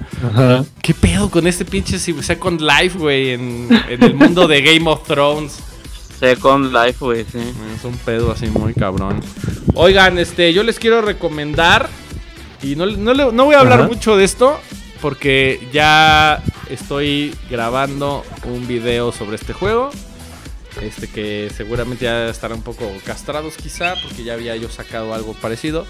¿qué pedo con este pinche Second Life, güey, en, en el mundo de Game of Thrones? Second Life, güey, sí. Es un pedo así muy cabrón. Oigan, este, yo les quiero recomendar, y no, no, voy a hablar mucho de esto, porque ya estoy grabando un video sobre este juego. Este que seguramente ya estará un poco castrados quizá, porque ya había yo sacado algo parecido.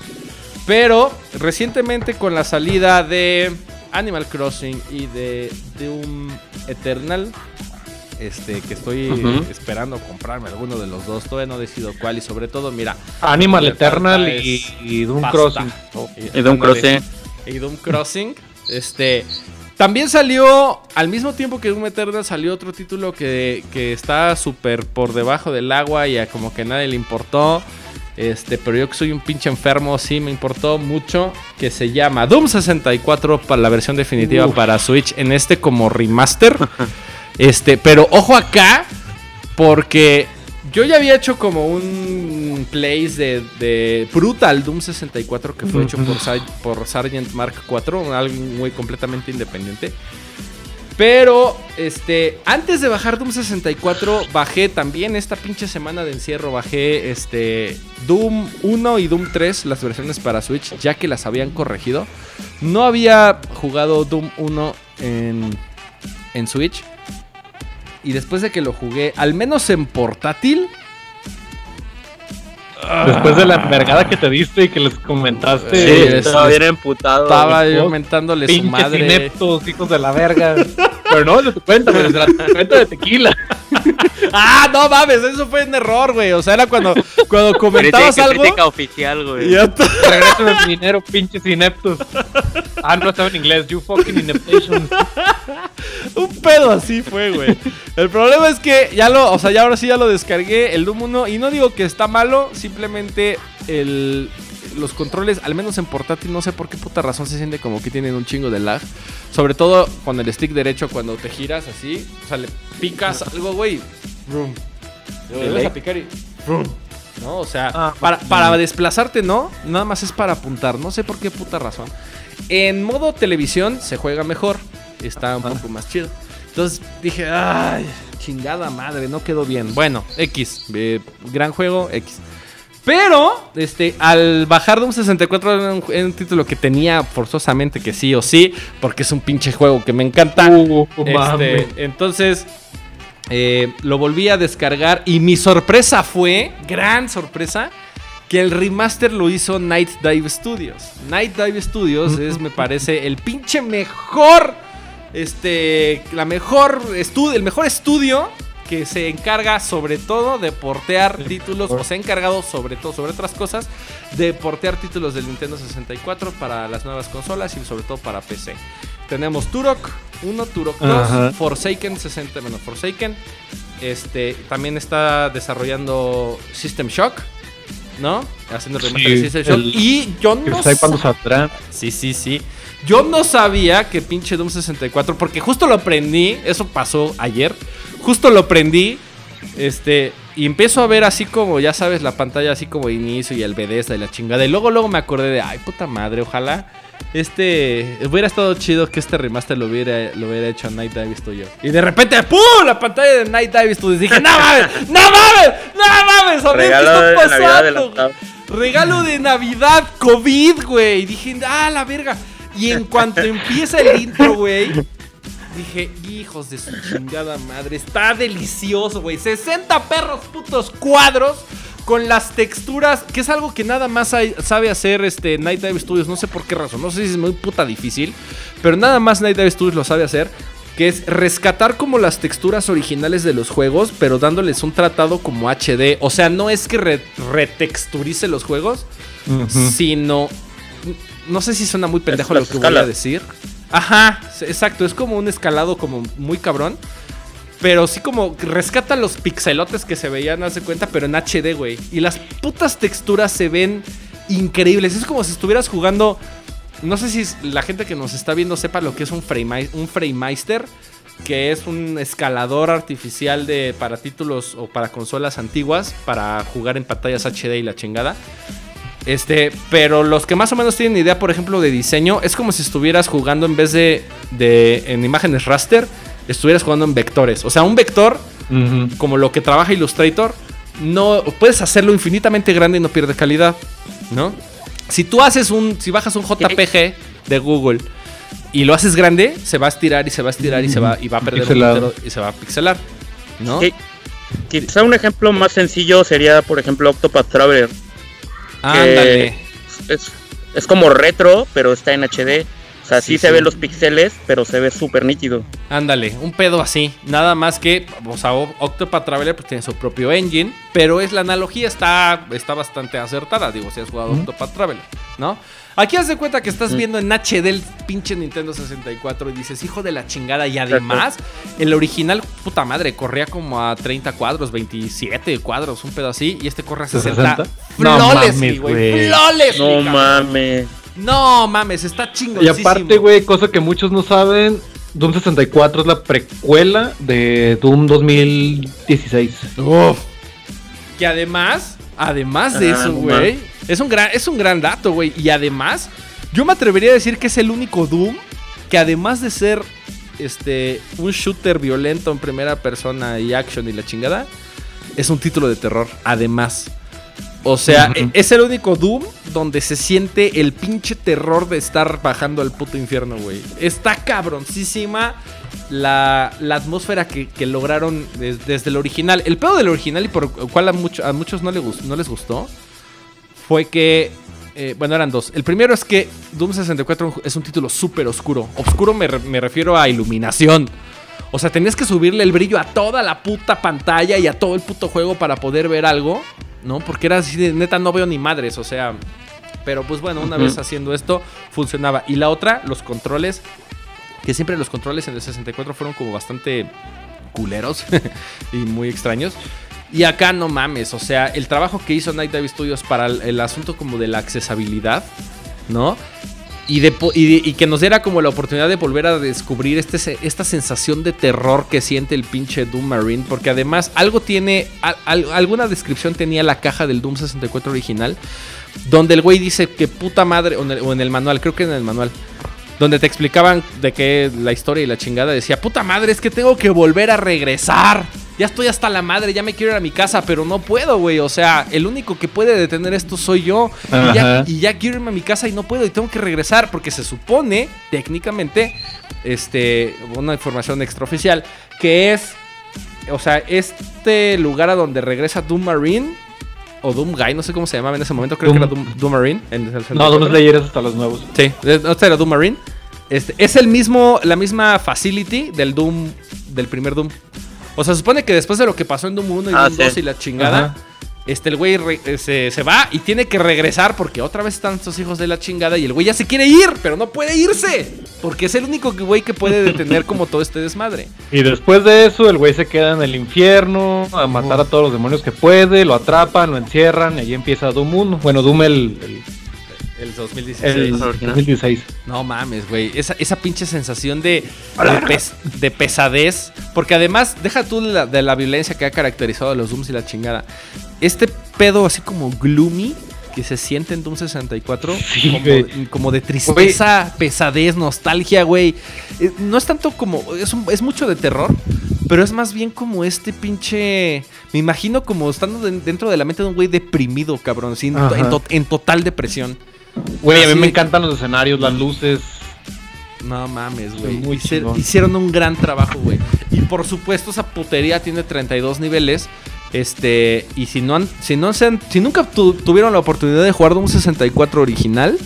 Pero recientemente con la salida de Animal Crossing y de Doom Eternal, este que estoy esperando comprarme alguno de los dos, todavía no decido cuál y sobre todo, mira, Animal Eternal y, Doom Crossing. Y Doom Crossing. Y Doom Crossing. Este, también salió, al mismo tiempo que Doom Eternal, salió otro título que, que está súper por debajo del agua y a como que nadie le importó. Este, pero yo que soy un pinche enfermo, sí me importó mucho. Que se llama Doom 64 para la versión definitiva para Switch. En este como remaster. *laughs* este, pero ojo acá. Porque yo ya había hecho como un place de, de Brutal Doom 64 que fue hecho por, por Sargent Mark IV, algo muy completamente independiente. Pero, este, antes de bajar Doom 64, bajé también esta pinche semana de encierro, bajé este Doom 1 y Doom 3, las versiones para Switch, ya que las habían corregido. No había jugado Doom 1 en, en Switch y después de que lo jugué, al menos en portátil. Después de la envergada que te diste y que les comentaste. Sí, estaba bien emputado. Estaba yo mentándole su madre. ineptos, hijos de la verga. Pero no de tu cuenta, de la cuenta de tequila. *laughs* ah, no mames, eso fue un error, güey. O sea, era cuando, cuando comentabas algo. Crítica oficial, güey. *laughs* Regreso el dinero, pinches ineptos. Ah, no estaba en inglés. You fucking ineptation. *laughs* un pedo así fue, güey. El problema es que ya lo, o sea, ya ahora sí ya lo descargué, el Doom 1. Y no digo que está malo, simplemente el, los controles, al menos en portátil, no sé por qué puta razón se siente como que tienen un chingo de lag. Sobre todo con el stick derecho, cuando te giras así, o sea, le picas algo, güey. Le vas a picar y. ¿No? O sea, ah, para, para desplazarte, no. Nada más es para apuntar. No sé por qué puta razón. En modo televisión se juega mejor. Está un poco más chido. Entonces dije, ay, chingada madre, no quedó bien. Bueno, X. Eh, gran juego, X. Pero, este, al bajar de un 64 en un, título que tenía forzosamente que sí o sí, porque es un pinche juego que me encanta. Uh, este, entonces, eh, lo volví a descargar y mi sorpresa fue, gran sorpresa, que el remaster lo hizo Night Dive Studios. Night Dive Studios es, me *laughs* parece, el pinche mejor, este, la mejor estudio, el mejor estudio que se encarga sobre todo de portear títulos, o se ha encargado sobre todo, sobre otras cosas, de portear títulos del Nintendo 64 para las nuevas consolas y sobre todo para PC. Tenemos Turok 1, Turok 2, Forsaken 60, bueno, Forsaken. Este, también está desarrollando System Shock, ¿no? Haciendo remaster de System Shock. Y yo no saldrá. Sí, sí, sí. Yo no sabía que pinche Doom 64, porque justo lo aprendí, eso pasó ayer justo lo prendí. Este, y empiezo a ver así como, ya sabes, la pantalla así como inicio y el Bethesda y la chingada. Y luego, luego me acordé de, ay, puta madre, ojalá. Este, hubiera estado chido que este remaster lo hubiera, lo hubiera hecho a Night Dive Studio. Y de repente, ¡pum! La pantalla de Night Dive Studio. dije, ¡no mames! ¡No mames! ¡No mames! Regalo de Navidad de Regalo de Navidad, COVID, güey. Y dije, ¡ah, la verga! Y en cuanto empieza el intro, güey dije, hijos de su chingada madre, está delicioso, güey. 60 perros putos cuadros con las texturas, que es algo que nada más sabe hacer este Night Dive Studios, no sé por qué razón, no sé si es muy puta difícil, pero nada más Night Dive Studios lo sabe hacer, que es rescatar como las texturas originales de los juegos, pero dándoles un tratado como HD, o sea, no es que retexturice los juegos, sino no sé si suena muy pendejo lo que voy a decir. Ajá, exacto, es como un escalado como muy cabrón. Pero sí como rescata los pixelotes que se veían, hace cuenta, pero en HD, güey. Y las putas texturas se ven increíbles. Es como si estuvieras jugando... No sé si la gente que nos está viendo sepa lo que es un, frame, un que es un escalador artificial de, para títulos o para consolas antiguas, para jugar en pantallas HD y la chingada. Este, pero los que más o menos tienen idea, por ejemplo, de diseño, es como si estuvieras jugando en vez de, de en imágenes raster, estuvieras jugando en vectores. O sea, un vector, como lo que trabaja Illustrator, no puedes hacerlo infinitamente grande y no pierde calidad, ¿no? Si tú haces un, si bajas un JPG de Google y lo haces grande, se va a estirar y se va a estirar y se va y va a perder y se va a pixelar, ¿no? Quizá un ejemplo más sencillo sería, por ejemplo, Octopath Traveler Ándale. Es, es, como retro, pero está en HD. O sea, sí, se ven los píxeles, pero se ve súper nítido. Ándale, un pedo así. Nada más que, o sea, Octopath Traveler pues, tiene su propio engine, pero es la analogía está, está bastante acertada, digo, si has jugado Octopath Traveler, ¿no? Aquí haz de cuenta que estás viendo en HD el pinche Nintendo 64 y dices, hijo de la chingada. Y además, el original, puta madre, corría como a 30 cuadros, 27 cuadros, un pedo así. Y este corre a 60. Flawless, güey. Flawless. No mames. No mames, está chingón. Y aparte, güey, cosa que muchos no saben, Doom 64 es la precuela de Doom 2016. Uf. Que además, además de ah, eso, güey, es un gran, es un gran dato, güey. Y además, yo me atrevería a decir que es el único Doom que además de ser este un shooter violento en primera persona y action y la chingada, es un título de terror. Además. O sea, es el único Doom donde se siente el pinche terror de estar bajando al puto infierno, güey. Está cabroncísima la, atmósfera que, lograron desde, el original. El pedo del original y por el cual a, a muchos no, no les gustó fue que eh, bueno, eran dos. El primero es que Doom 64 es un título súper oscuro. Oscuro me, refiero a iluminación. O sea, tenías que subirle el brillo a toda la puta pantalla y a todo el puto juego para poder ver algo, ¿no? Porque era así de neta, no veo ni madres, o sea. Pero pues bueno, una vez haciendo esto, funcionaba. Y la otra, los controles. Que siempre los controles en el 64 fueron como bastante culeros *laughs* y muy extraños. Y acá no mames, o sea, el trabajo que hizo Night Dive Studios para el, asunto como de la accesibilidad, ¿no? Y, que nos diera como la oportunidad de volver a descubrir este, esta sensación de terror que siente el pinche Doom Marine. Porque además algo tiene, alguna descripción tenía la caja del Doom 64 original. Donde el güey dice que puta madre, o en, el, o en el manual, creo que en el manual. Donde te explicaban de qué la historia y la chingada decía, puta madre, es que tengo que volver a regresar ya estoy hasta la madre, ya me quiero ir a mi casa, pero no puedo, güey. O sea, el único que puede detener esto soy yo. Y ya, quiero irme a mi casa y no puedo y tengo que regresar porque se supone, técnicamente, este, una información extraoficial, que es, o sea, este lugar a donde regresa Doom Marine o Doom Guy, no sé cómo se llamaba en ese momento, creo que era Doom, Marine. no, Doom Slayer es hasta los nuevos. Sí, este era Doom Marine. Este, es el mismo, la misma facility del Doom, del primer Doom. O sea, se supone que después de lo que pasó en Doom 1 y ah, Doom 2 y la chingada, este, el güey eh, se, va y tiene que regresar porque otra vez están estos hijos de la chingada y el güey ya se quiere ir, pero no puede irse. Porque es el único güey que puede detener como todo este desmadre. Y después de eso, el güey se queda en el infierno a matar a todos los demonios que puede, lo atrapan, lo encierran y ahí empieza Doom 1. Bueno, Doom el el 2016. No mames, güey. Esa, esa pinche sensación de, de, pesadez. Porque además, deja tú de la, violencia que ha caracterizado a los Dooms y la chingada. Este pedo así como gloomy que se siente en Doom 64. como, de tristeza, pesadez, nostalgia, güey. Eh, no es tanto como. Es, es mucho de terror. Pero es más bien como este pinche. Me imagino como estando dentro de la mente de un güey deprimido, cabrón. en, total depresión. Güey, a mí me encantan los escenarios, las luces. No mames, güey. Hicieron un gran trabajo, güey. Y por supuesto, esa putería tiene 32 niveles. Este, y si no han, si no se si nunca tuvieron la oportunidad de jugar de un 64 original,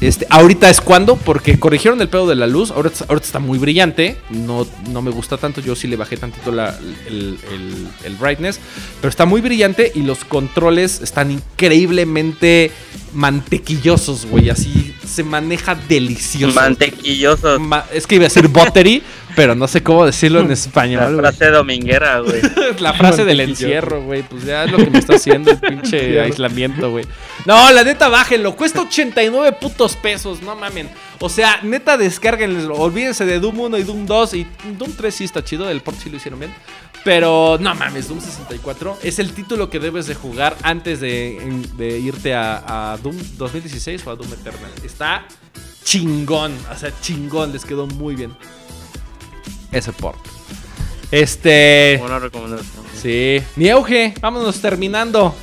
este, ahorita es cuando, porque corrigieron el pedo de la luz. Ahorita, está muy brillante. No, no me gusta tanto. Yo sí le bajé tantito el, brightness. Pero está muy brillante y los controles están increíblemente mantequillosos, güey. Así se maneja delicioso. Mantequillosos. es que iba a decir buttery, *laughs* pero no sé cómo decirlo en español. La frase dominguera, güey. *laughs* la frase del encierro, güey. Pues ya es lo que me está haciendo el pinche aislamiento, güey. No, la neta, bájenlo. Cuesta 89 putos pesos, no mamen. O sea, neta, descárguenlo. Olvídense de Doom 1 y Doom 2. Y Doom 3 sí está chido. El port sí lo hicieron bien. Pero no mames, Doom 64 es el título que debes de jugar antes de, irte a, a, Doom 2016 o a Doom Eternal. Está chingón, o sea, chingón, les quedó muy bien ese port. Este. Buena recomendación. Sí. Mi auge, vámonos terminando.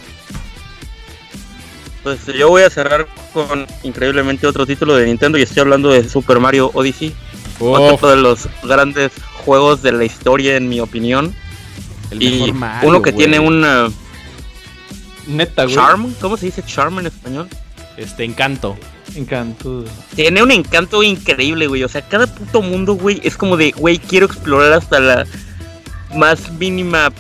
Pues yo voy a cerrar con increíblemente otro título de Nintendo y estoy hablando de Super Mario Odyssey. Otro de los grandes juegos de la historia, en mi opinión. El y uno que tiene un. Neta, Charm, ¿cómo se dice charm en español? Este, encanto. Encanto. Tiene un encanto increíble, güey. O sea, cada puto mundo, güey, es como de, güey, quiero explorar hasta la más mínima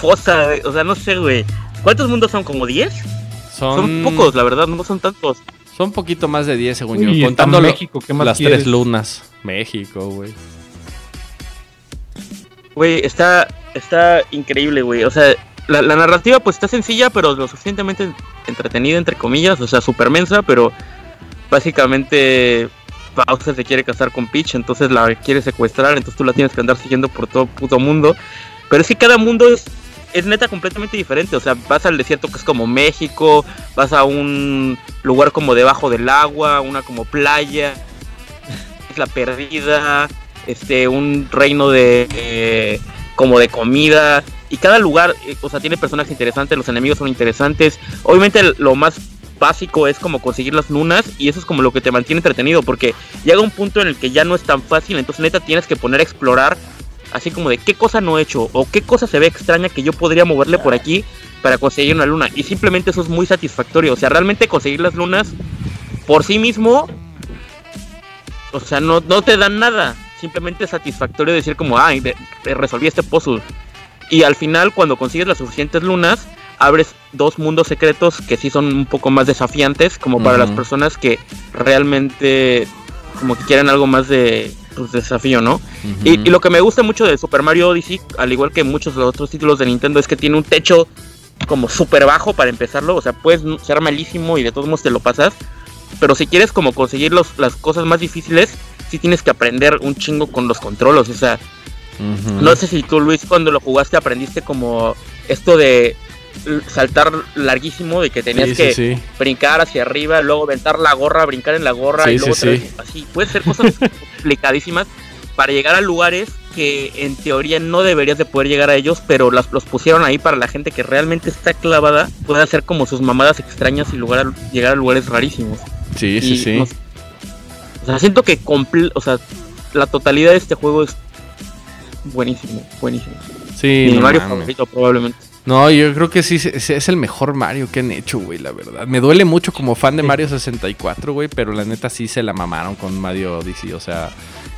fosa. O sea, no sé, güey. ¿Cuántos mundos son? ¿Como 10? Son... pocos, la verdad, no son tantos. Son un poquito más de 10, según yo. Contando México, ¿qué más las tres lunas. México, güey. Güey, está, está increíble, güey. O sea, la, narrativa pues está sencilla, pero lo suficientemente entretenida, entre comillas, o sea, super mensa, pero básicamente Bowser se quiere casar con Peach, entonces la quiere secuestrar, entonces tú la tienes que andar siguiendo por todo puto mundo. Pero es que cada mundo es, es neta completamente diferente, o sea, vas al desierto que es como México, vas a un lugar como debajo del agua, una como playa, la perdida, este, un reino de... Eh, como de comida, y cada lugar, eh, o sea, tiene personajes interesantes, los enemigos son interesantes. Obviamente lo más básico es como conseguir las lunas y eso es como lo que te mantiene entretenido porque llega un punto en el que ya no es tan fácil, entonces neta tienes que poner a explorar así como de qué cosa no he hecho o qué cosa se ve extraña que yo podría moverle por aquí para conseguir una luna y simplemente eso es muy satisfactorio, o sea, realmente conseguir las lunas por sí mismo o sea, no, no te dan nada, simplemente es satisfactorio decir como, ay, resolví este puzzle y al final, cuando consigues las suficientes lunas, abres dos mundos secretos que sí son un poco más desafiantes, como para las personas que realmente como que quieren algo más de pues, desafío, ¿no? y, lo que me gusta mucho de Super Mario Odyssey, al igual que muchos de los otros títulos de Nintendo, es que tiene un techo como súper bajo para empezarlo. O sea, puedes ser malísimo y de todos modos te lo pasas. Pero si quieres como conseguir las cosas más difíciles, sí tienes que aprender un chingo con los controles. O sea, no sé si tú, Luis, cuando lo jugaste aprendiste como esto de saltar larguísimo, de que tenías que brincar hacia arriba, luego aventar la gorra, brincar en la gorra y luego así. Puede ser cosas *laughs* complicadísimas para llegar a lugares que en teoría no deberías de poder llegar a ellos, pero las, los pusieron ahí para la gente que realmente está clavada, puede hacer como sus mamadas extrañas y lugar llegar a lugares rarísimos. Sí, sí, sí. o sea, siento que o sea, la totalidad de este juego es buenísimo, buenísimo. Sí, Mi Mario favorito probablemente. No, yo creo que sí es, el mejor Mario que han hecho, güey, la verdad. Me duele mucho como fan de Mario 64, güey, pero la neta sí se la mamaron con Mario Odyssey, o sea,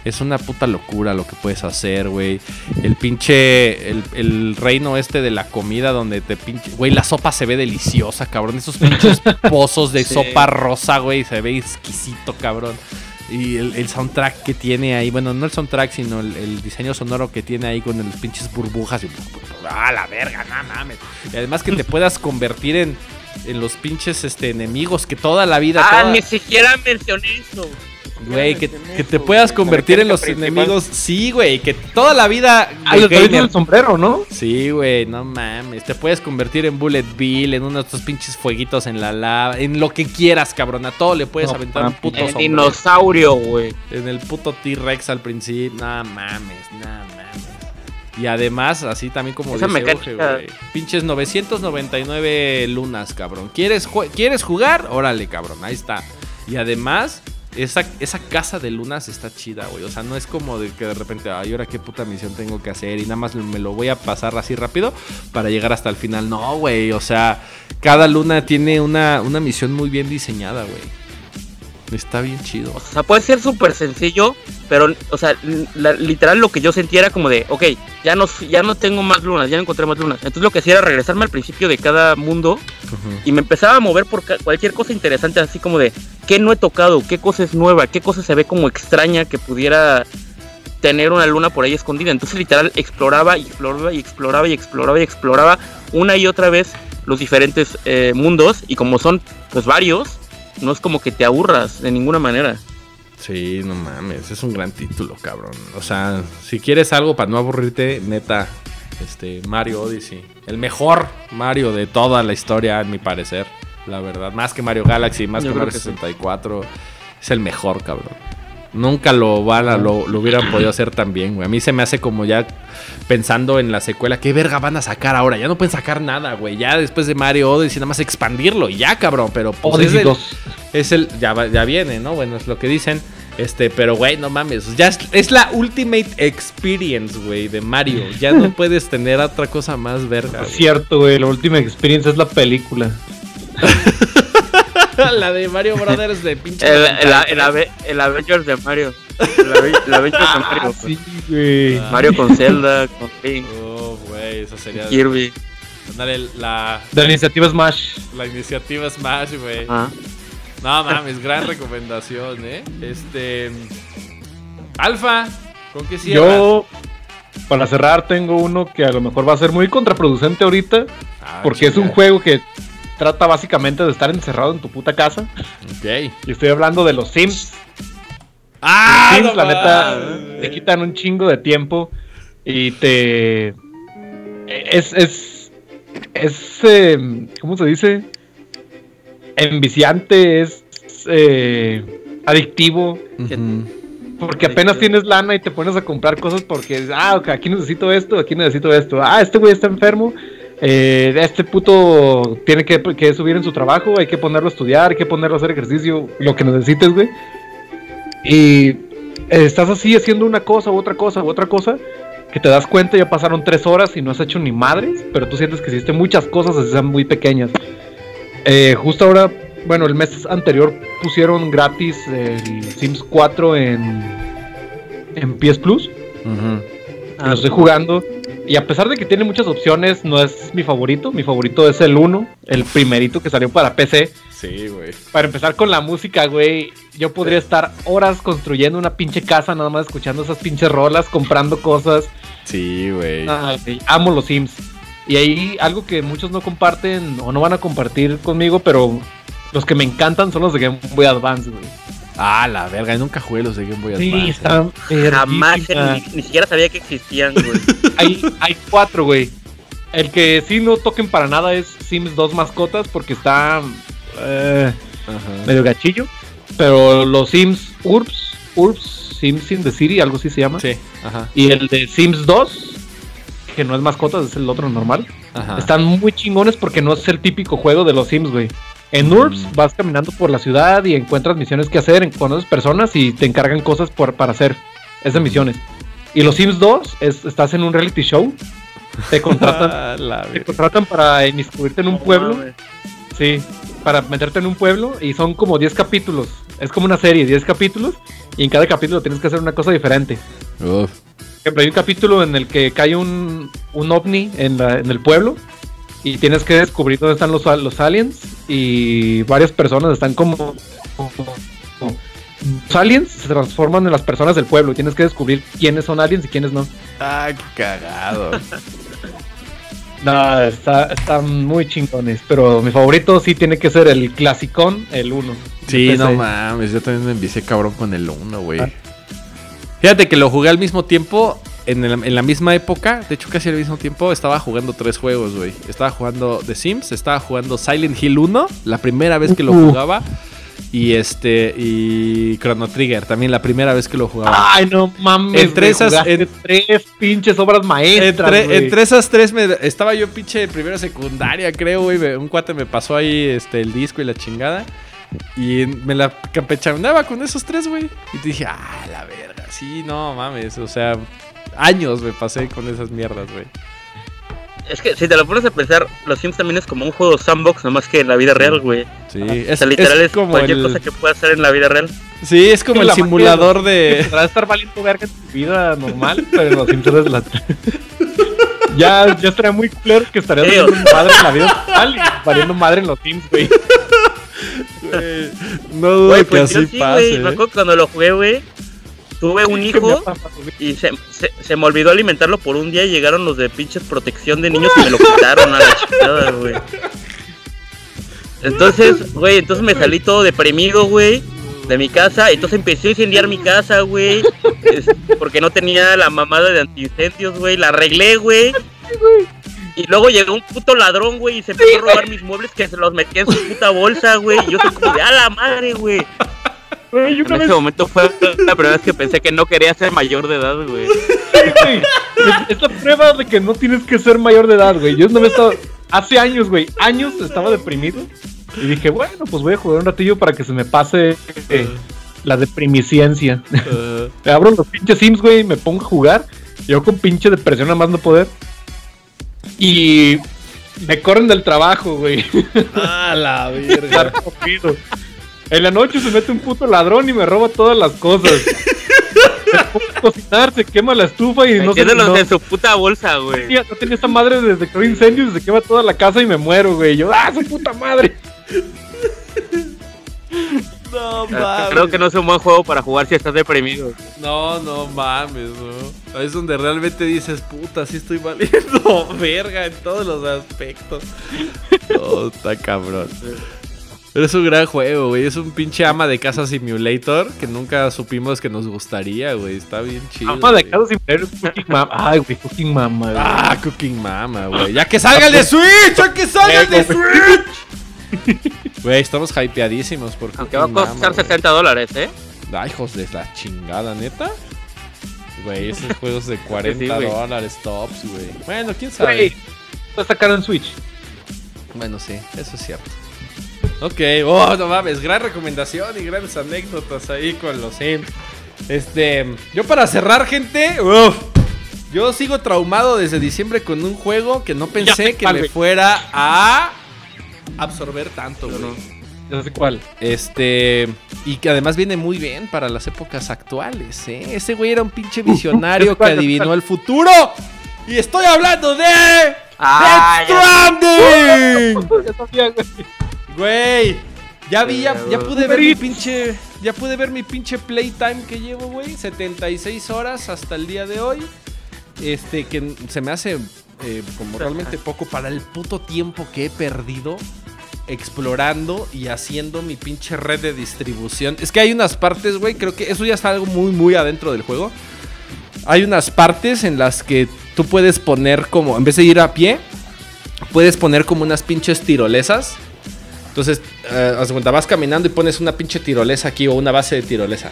es una puta locura lo que puedes hacer, güey. El pinche, el, reino este de la comida donde te pinche, güey, la sopa se ve deliciosa, cabrón. Esos pinches *laughs* pozos de sopa rosa, güey, se ve exquisito, cabrón. Y el, soundtrack que tiene ahí, bueno, no el soundtrack, sino el, diseño sonoro que tiene ahí con las pinches burbujas y. ¡Ah, la verga! ¡No mames! Y además que te *laughs* puedas convertir en, en los pinches este, enemigos que toda la vida. Ah, ni siquiera mencioné eso. Güey, que, te puedas convertir en los enemigos. Sí, güey, que toda la vida. Ah, el sombrero, ¿no? Sí, güey, no mames. Te puedes convertir en Bullet Bill, en uno de estos pinches fueguitos en la lava, en lo que quieras, cabrón. A todo le puedes aventar un puto sombrero. dinosaurio, güey. En el puto T-Rex al principio. No mames, no mames. Y además, así también como Esa dice güey. Pinches 999 lunas, cabrón. ¿Quieres, ¿Quieres jugar? Órale, cabrón, ahí está. Y además esa, esa casa de lunas está chida, güey. O sea, no es como de que de repente, ay, ahora qué puta misión tengo que hacer y nada más me lo voy a pasar así rápido para llegar hasta el final. No, güey. O sea, cada luna tiene una, una misión muy bien diseñada, güey. Está bien chido. O sea, puede ser súper sencillo, pero, o sea, literal lo que yo sentía era como de, ok, ya no, ya no tengo más lunas, ya no encontré más lunas. Entonces lo que hacía era regresarme al principio de cada mundo y me empezaba a mover por cualquier cosa interesante, así como de, ¿qué no he tocado? ¿Qué cosa es nueva? ¿Qué cosa se ve como extraña que pudiera tener una luna por ahí escondida? Entonces literal exploraba y exploraba y exploraba y exploraba y exploraba una y otra vez los diferentes eh, mundos y como son pues varios no es como que te aburras de ninguna manera. Sí, no mames, es un gran título, cabrón. O sea, si quieres algo para no aburrirte, neta, este Mario Odyssey, el mejor Mario de toda la historia, en mi parecer, la verdad, más que Mario Galaxy, más que Mario 64, es el mejor, cabrón. Nunca lo, van a, lo, lo, hubieran podido hacer tan bien, güey. A mí se me hace como ya pensando en la secuela, ¿qué verga van a sacar ahora? Ya no pueden sacar nada, güey. Ya después de Mario Odyssey, nada más expandirlo y ya, cabrón. Pero pues, es, el, es el, ya, ya viene, ¿no? Bueno, es lo que dicen. Este, pero güey, no mames. Ya es, la Ultimate Experience, güey, de Mario. Ya no *laughs* puedes tener otra cosa más verga. Es cierto, güey. La Ultimate Experience es la película. *laughs* *laughs* la de Mario Brothers de pinche. El, el, el, Avengers de Mario. El, Avengers de Mario. Ah, sí, güey. Mario con Zelda, con Link. Oh, güey, eso sería. Kirby. la. De la iniciativa Smash. La iniciativa Smash, güey. Ah. No mames, gran recomendación, ¿eh? Este. Alfa, ¿con qué cierras? Yo, para cerrar, tengo uno que a lo mejor va a ser muy contraproducente ahorita. Ah, porque es un juego que trata básicamente de estar encerrado en tu puta casa. Ok. Y estoy hablando de los Sims. Ah, Sims, la neta, te quitan un chingo de tiempo y te. Es. Es. es em, ¿Cómo se dice? Enviciante, es. Eh, adictivo. Porque apenas tienes lana y te pones a comprar cosas porque, ah, aquí necesito esto, aquí necesito esto. Ah, este güey está enfermo eh, este puto tiene que, subir en su trabajo, hay que ponerlo a estudiar, hay que ponerlo a hacer ejercicio, lo que necesites, güey. Y estás así haciendo una cosa u otra cosa u otra cosa, que te das cuenta, ya pasaron tres horas y no has hecho ni madres, pero tú sientes que hiciste muchas cosas, así sean muy pequeñas. Eh, justo ahora, bueno, el mes anterior pusieron gratis el Sims 4 en, en PS Plus. lo estoy jugando. Y a pesar de que tiene muchas opciones, no es mi favorito. Mi favorito es el 1, el primerito que salió para PC. Sí, güey. Para empezar con la música, güey, yo podría estar horas construyendo una pinche casa, nada más escuchando esas pinches rolas, comprando cosas. Sí, güey. amo los Sims. Y ahí algo que muchos no comparten o no van a compartir conmigo, pero los que me encantan son los de Game Boy Advance, güey. Ah, la verga, nunca jugué los de Game Boy Advance. Sí, están Jamás, ni, siquiera sabía que existían, güey. *laughs* hay, hay cuatro, güey. El que sí no toquen para nada es Sims 2 mascotas porque está eh, medio gachillo. Pero los Sims Urbs, Urbs, Sims in the City, algo así se llama. Sí, ajá. Y el de Sims 2, que no es mascotas, es el otro normal. Ajá. Están muy chingones porque no es el típico juego de los Sims, güey. En URBS vas caminando por la ciudad y encuentras misiones que hacer, conoces personas y te encargan cosas por, para hacer esas misiones. Y los Sims 2 estás en un reality show. Te *laughs* contratan, te contratan para inmiscuirte en un pueblo. Sí, para meterte en un pueblo y son como 10 capítulos. Es como una serie, 10 capítulos. Y en cada capítulo tienes que hacer una cosa diferente. Por ejemplo, hay un capítulo en el que cae un, un ovni en, en el pueblo y tienes que descubrir dónde están los, los aliens y varias personas están como, los aliens se transforman en las personas del pueblo y tienes que descubrir quiénes son aliens y quiénes no. Ah, qué cagado. no, está, están muy chingones, pero mi favorito sí tiene que ser el clasicón, el 1. Sí, no mames, yo también me envicié cabrón con el 1, güey. Ah. Fíjate que lo jugué al mismo tiempo en, la misma época, de hecho casi al mismo tiempo, estaba jugando tres juegos, güey. Estaba jugando The Sims, estaba jugando Silent Hill 1, la primera vez que lo jugaba. Y este, y Chrono Trigger, también la primera vez que lo jugaba. Ay, no mames. Entre esas, tres pinches obras maestras. Entre, esas tres, me, estaba yo pinche primera secundaria, creo, güey. Un cuate me pasó ahí este, el disco y la chingada. Y me la campechaneaba con esos tres, güey. Y dije, ah, la verga, sí, no mames. O sea, años me pasé con esas mierdas, güey. Es que si te lo pones a pensar, los Sims también es como un juego sandbox, nomás que en la vida real, güey. Sí, es, o sea, literal es, como cualquier cosa que pueda hacer en la vida real. Sí, es como el simulador de. *laughs* *laughs* A estar valiendo verga en tu vida normal, pero en los Sims es la. *laughs* ya, ya estaría muy claro que estaría valiendo madre en la vida real y valiendo madre en los Sims, güey. no dudo que pues así pase. ¿eh? cuando lo jugué, güey Tuve un *laughs* hijo y se, se, me olvidó alimentarlo por un día y llegaron los de pinches protección de niños y me lo quitaron a la chingada, güey. *laughs* Entonces, güey, entonces me salí todo deprimido, güey, de mi casa. Entonces empecé a incendiar mi casa, güey. Porque no tenía la mamada de antiincendios, güey. La arreglé, *laughs* güey. Y luego llegó un puto ladrón, güey, y se empezó a robar mis muebles que se los metí en su puta bolsa, güey. Y yo soy como de, a la madre, güey en ese momento fue la primera vez que pensé que no quería ser mayor de edad, güey. Sí, Es la prueba de que no tienes que ser mayor de edad, güey. Yo no me estaba. Hace años, güey. Años estaba deprimido. Y dije, bueno, pues voy a jugar un ratillo para que se me pase eh, la deprimisciencia. Uh. *laughs* Abro los pinches Sims, güey, me pongo a jugar. Yo con pinche depresión a más no poder. Y me corren del trabajo, güey. *laughs* Ah, la verga. En la noche se mete un puto ladrón y me roba todas las cosas. cocinar, se quema la estufa y no se no, en su puta bolsa, güey. No tenía esta madre desde que hay incendios y se quema toda la casa y me muero, güey. Yo, ¡ah, su puta madre! *laughs* No mames. Creo que no es un buen juego para jugar si estás deprimido. No, no mames, no. Es donde realmente dices, puta, sí estoy valiendo *laughs* verga en todos los aspectos. Oh, está cabrón. Pero es un gran juego, güey. Es un pinche ama de casa simulator que nunca supimos que nos gustaría, güey. Está bien chido. Ama de casa simulator es Cooking Mama. Ay, güey, Cooking Mama, güey. Ah, Cooking Mama, güey. Ya que salga el de Switch, ya que salga el de Switch. *laughs* Güey, estamos hypeadísimos por Aunque va a costar 60 dólares, ¿eh? Ay, hijos de la chingada, neta. Güey, esos *laughs* juegos de 40 dólares tops, güey. Bueno, quién sabe. Güey, va a sacar en Switch. Bueno, sí, eso es cierto. Ok, oh, no mames, gran recomendación y grandes anécdotas ahí con los Sims. Este, yo para cerrar, gente, yo sigo traumado desde diciembre con un juego que no pensé que me fuera a absorber tanto, güey. No sé cuál. Este, y que además viene muy bien para las épocas actuales, ¿eh? Ese güey era un pinche visionario que *laughs* adivinó el futuro. Y estoy hablando de. ¡Ah, Stranding! *laughs* Güey, ya vi, ya, pude ver mi pinche. Ya pude ver mi pinche playtime que llevo, güey. 76 horas hasta el día de hoy. Este, que se me hace eh, como realmente poco para el puto tiempo que he perdido explorando y haciendo mi pinche red de distribución. Es que hay unas partes, güey, creo que eso ya está algo muy, muy adentro del juego. Hay unas partes en las que tú puedes poner como, en vez de ir a pie, puedes poner como unas pinches tirolesas entonces, eh, vas caminando y pones una pinche tirolesa aquí o una base de tirolesa.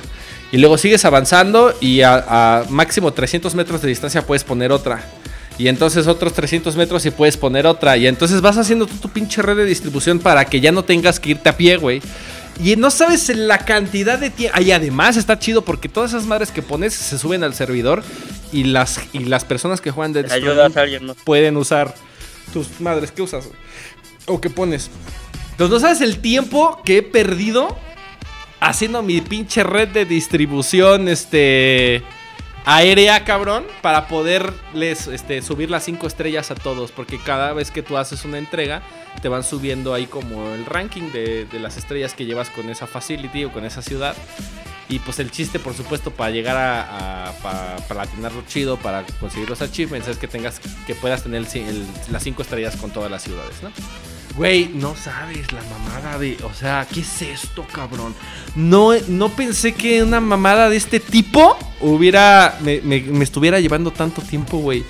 Y luego sigues avanzando y a, máximo 300 metros de distancia puedes poner otra. Y entonces otros 300 metros y puedes poner otra. Y entonces vas haciendo tu pinche red de distribución para que ya no tengas que irte a pie, güey. Y no sabes la cantidad de tiempo. Y además está chido porque todas esas madres que pones se suben al servidor. Y las, y las personas que juegan de Ayudas a alguien, pueden usar tus madres que usas, O que pones. Entonces, ¿no sabes el tiempo que he perdido haciendo mi pinche red de distribución este, aérea, cabrón? Para poderles este, subir las 5 estrellas a todos. Porque cada vez que tú haces una entrega, te van subiendo ahí como el ranking de, las estrellas que llevas con esa facility o con esa ciudad. Y pues el chiste, por supuesto, para llegar a, para, platinarlo chido, para conseguir los achievements, es que tengas que puedas tener las 5 estrellas con todas las ciudades, ¿no? Güey, no sabes la mamada de. O sea, ¿qué es esto, cabrón? No, no pensé que una mamada de este tipo hubiera. Me, estuviera llevando tanto tiempo, güey.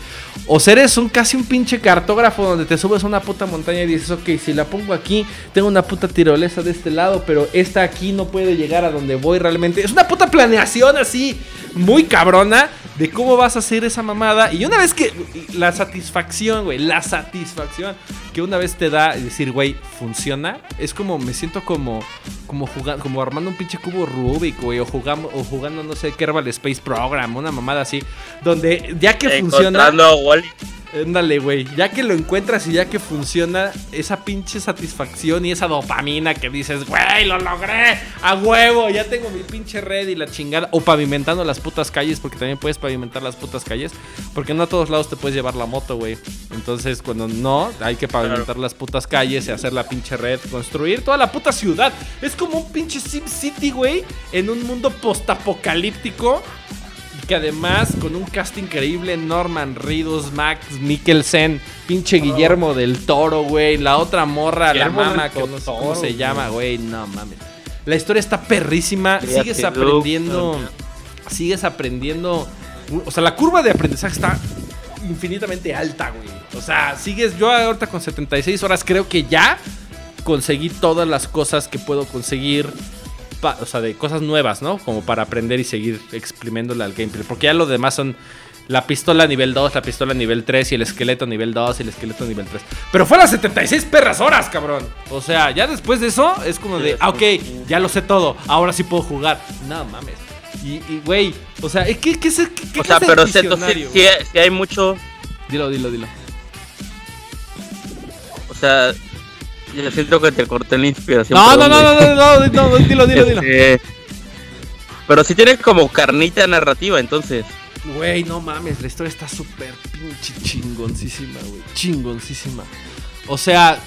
O sea, eres un casi un pinche cartógrafo donde te subes a una puta montaña y dices, ok, si la pongo aquí, tengo una puta tirolesa de este lado, pero esta aquí no puede llegar a donde voy realmente. Es una puta planeación así, muy cabrona de cómo vas a hacer esa mamada. Y una vez que la satisfacción, güey, la satisfacción que una vez te da decir, güey, funciona, es como, me siento como, como jugando, como armando un pinche cubo Rubik, güey, o jugando, o jugando, no sé, Kerbal Space Program, una mamada así, donde ya que funciona... Ándale, güey. Ya que lo encuentras y ya que funciona, esa pinche satisfacción y esa dopamina que dices, güey, lo logré, a huevo, ya tengo mi pinche red y la chingada. O pavimentando las putas calles, porque también puedes pavimentar las putas calles. Porque no a todos lados te puedes llevar la moto, güey. Entonces, cuando no, hay que pavimentar las putas calles y hacer la pinche red, construir toda la puta ciudad. Es como un pinche Sim City, güey, en un mundo postapocalíptico que además con un cast increíble, Norman Reedus, Max Mikkelsen, pinche Guillermo del Toro, güey, la otra morra, la mama, que no sé cómo se llama, güey, no mames. La historia está perrísima, sigues aprendiendo, sigues aprendiendo, o sea, la curva de aprendizaje está infinitamente alta, güey. O sea, sigues, yo ahorita con 76 horas creo que ya conseguí todas las cosas que puedo conseguir o sea, de cosas nuevas, ¿no? Como para aprender y seguir exprimiéndole al gameplay. Porque ya lo demás son la pistola nivel 2, la pistola nivel 3 y el esqueleto nivel 2 y el esqueleto nivel 3. Pero fue las 76 perras horas, cabrón. O sea, ya después de eso es como de, ah, ok, ya lo sé todo, ahora sí puedo jugar. No mames. Y, güey, o sea, ¿qué, qué, qué, qué O sea, pero si, si hay mucho... Dilo, dilo, dilo. O sea, yo siento que te corté la inspiración. No, no, no, no, no, no, no, dilo, dilo, dilo. Este, pero sí tiene como carnita narrativa, entonces. Güey, no mames, la historia está súper pinche chingoncísima, güey. Chingoncísima. O sea,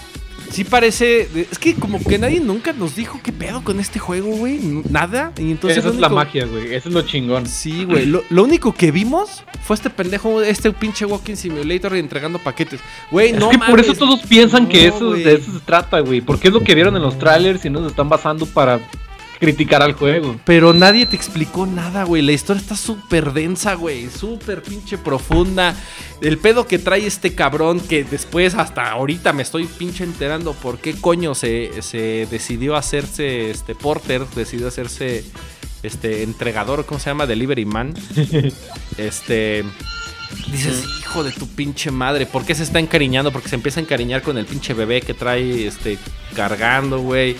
sí parece. Es que como que nadie nunca nos dijo qué pedo con este juego, güey. Nada. Y entonces. Esa es la magia, güey. Eso es lo chingón. Sí, güey. Lo, lo, único que vimos fue este pendejo, este pinche Walking Simulator entregando paquetes. Güey, no. Es que por eso todos piensan que eso, de eso se trata, güey. Porque es lo que vieron en los trailers y nos están basando para criticar al juego. Pero nadie te explicó nada, güey. La historia está súper densa, güey. Súper pinche profunda. El pedo que trae este cabrón que después hasta ahorita me estoy pinche enterando por qué coño se, se decidió hacerse este Porter, decidió hacerse este entregador, ¿cómo se llama? Delivery Man. *laughs* este Dices, hijo de tu pinche madre, ¿por qué se está encariñando? Porque se empieza a encariñar con el pinche bebé que trae este cargando, güey.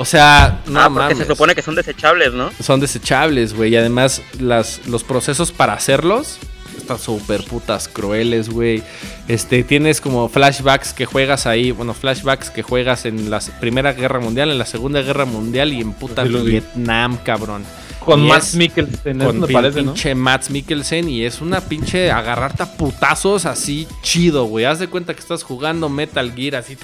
O sea, no ah, porque se supone que son desechables, ¿no? Son desechables, güey. Y además, las, los procesos para hacerlos están súper putas crueles, güey. Este, tienes como flashbacks que juegas ahí, bueno, flashbacks que juegas en la Primera Guerra Mundial, en la Segunda Guerra Mundial y en puta Vietnam, cabrón. Con Matt Mikkelsen, con pinche Matt Mikkelsen y es una pinche agarrarte a putazos así chido, güey. Haz de cuenta que estás jugando Metal Gear así,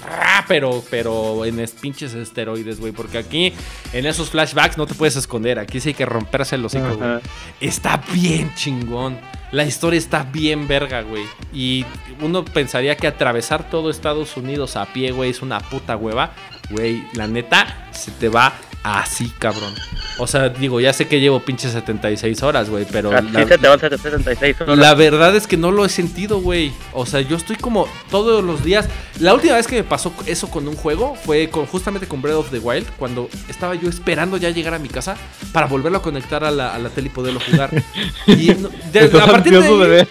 pero, pero en pinches esteroides, güey. Porque aquí en esos flashbacks no te puedes esconder. Aquí sí hay que romperse los hocico, güey. Está bien chingón. La historia está bien verga, güey. Y uno pensaría que atravesar todo Estados Unidos a pie, güey, es una puta hueva. Güey, la neta, se te va así, cabrón. O sea, digo, ya sé que llevo pinche 76 horas, güey, pero... La, te van 76 horas. La verdad es que no lo he sentido, güey. O sea, yo estoy como todos los días... La última vez que me pasó eso con un juego fue con, justamente con Breath of the Wild, cuando estaba yo esperando ya llegar a mi casa para volverlo a conectar a la, a la tele y poderlo jugar. y *laughs* de, a partir de,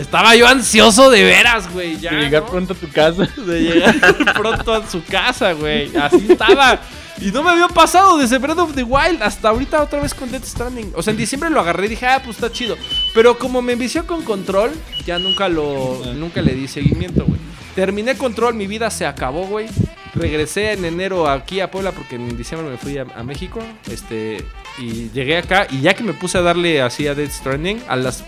Estaba yo ansioso de veras, güey. de llegar pronto a tu casa. De llegar *laughs* pronto a su casa, güey. Así estaba. Y no me había pasado desde Breath of the Wild hasta ahorita otra vez con Death Stranding. O sea, en diciembre lo agarré y dije, ah, pues está chido. Pero como me envició con Control, ya nunca lo nunca le di seguimiento, güey. Terminé Control, mi vida se acabó, güey. Regresé en enero aquí a Puebla porque en diciembre me fui a, a México. Este, y llegué acá y ya que me puse a darle así a Death Stranding, a las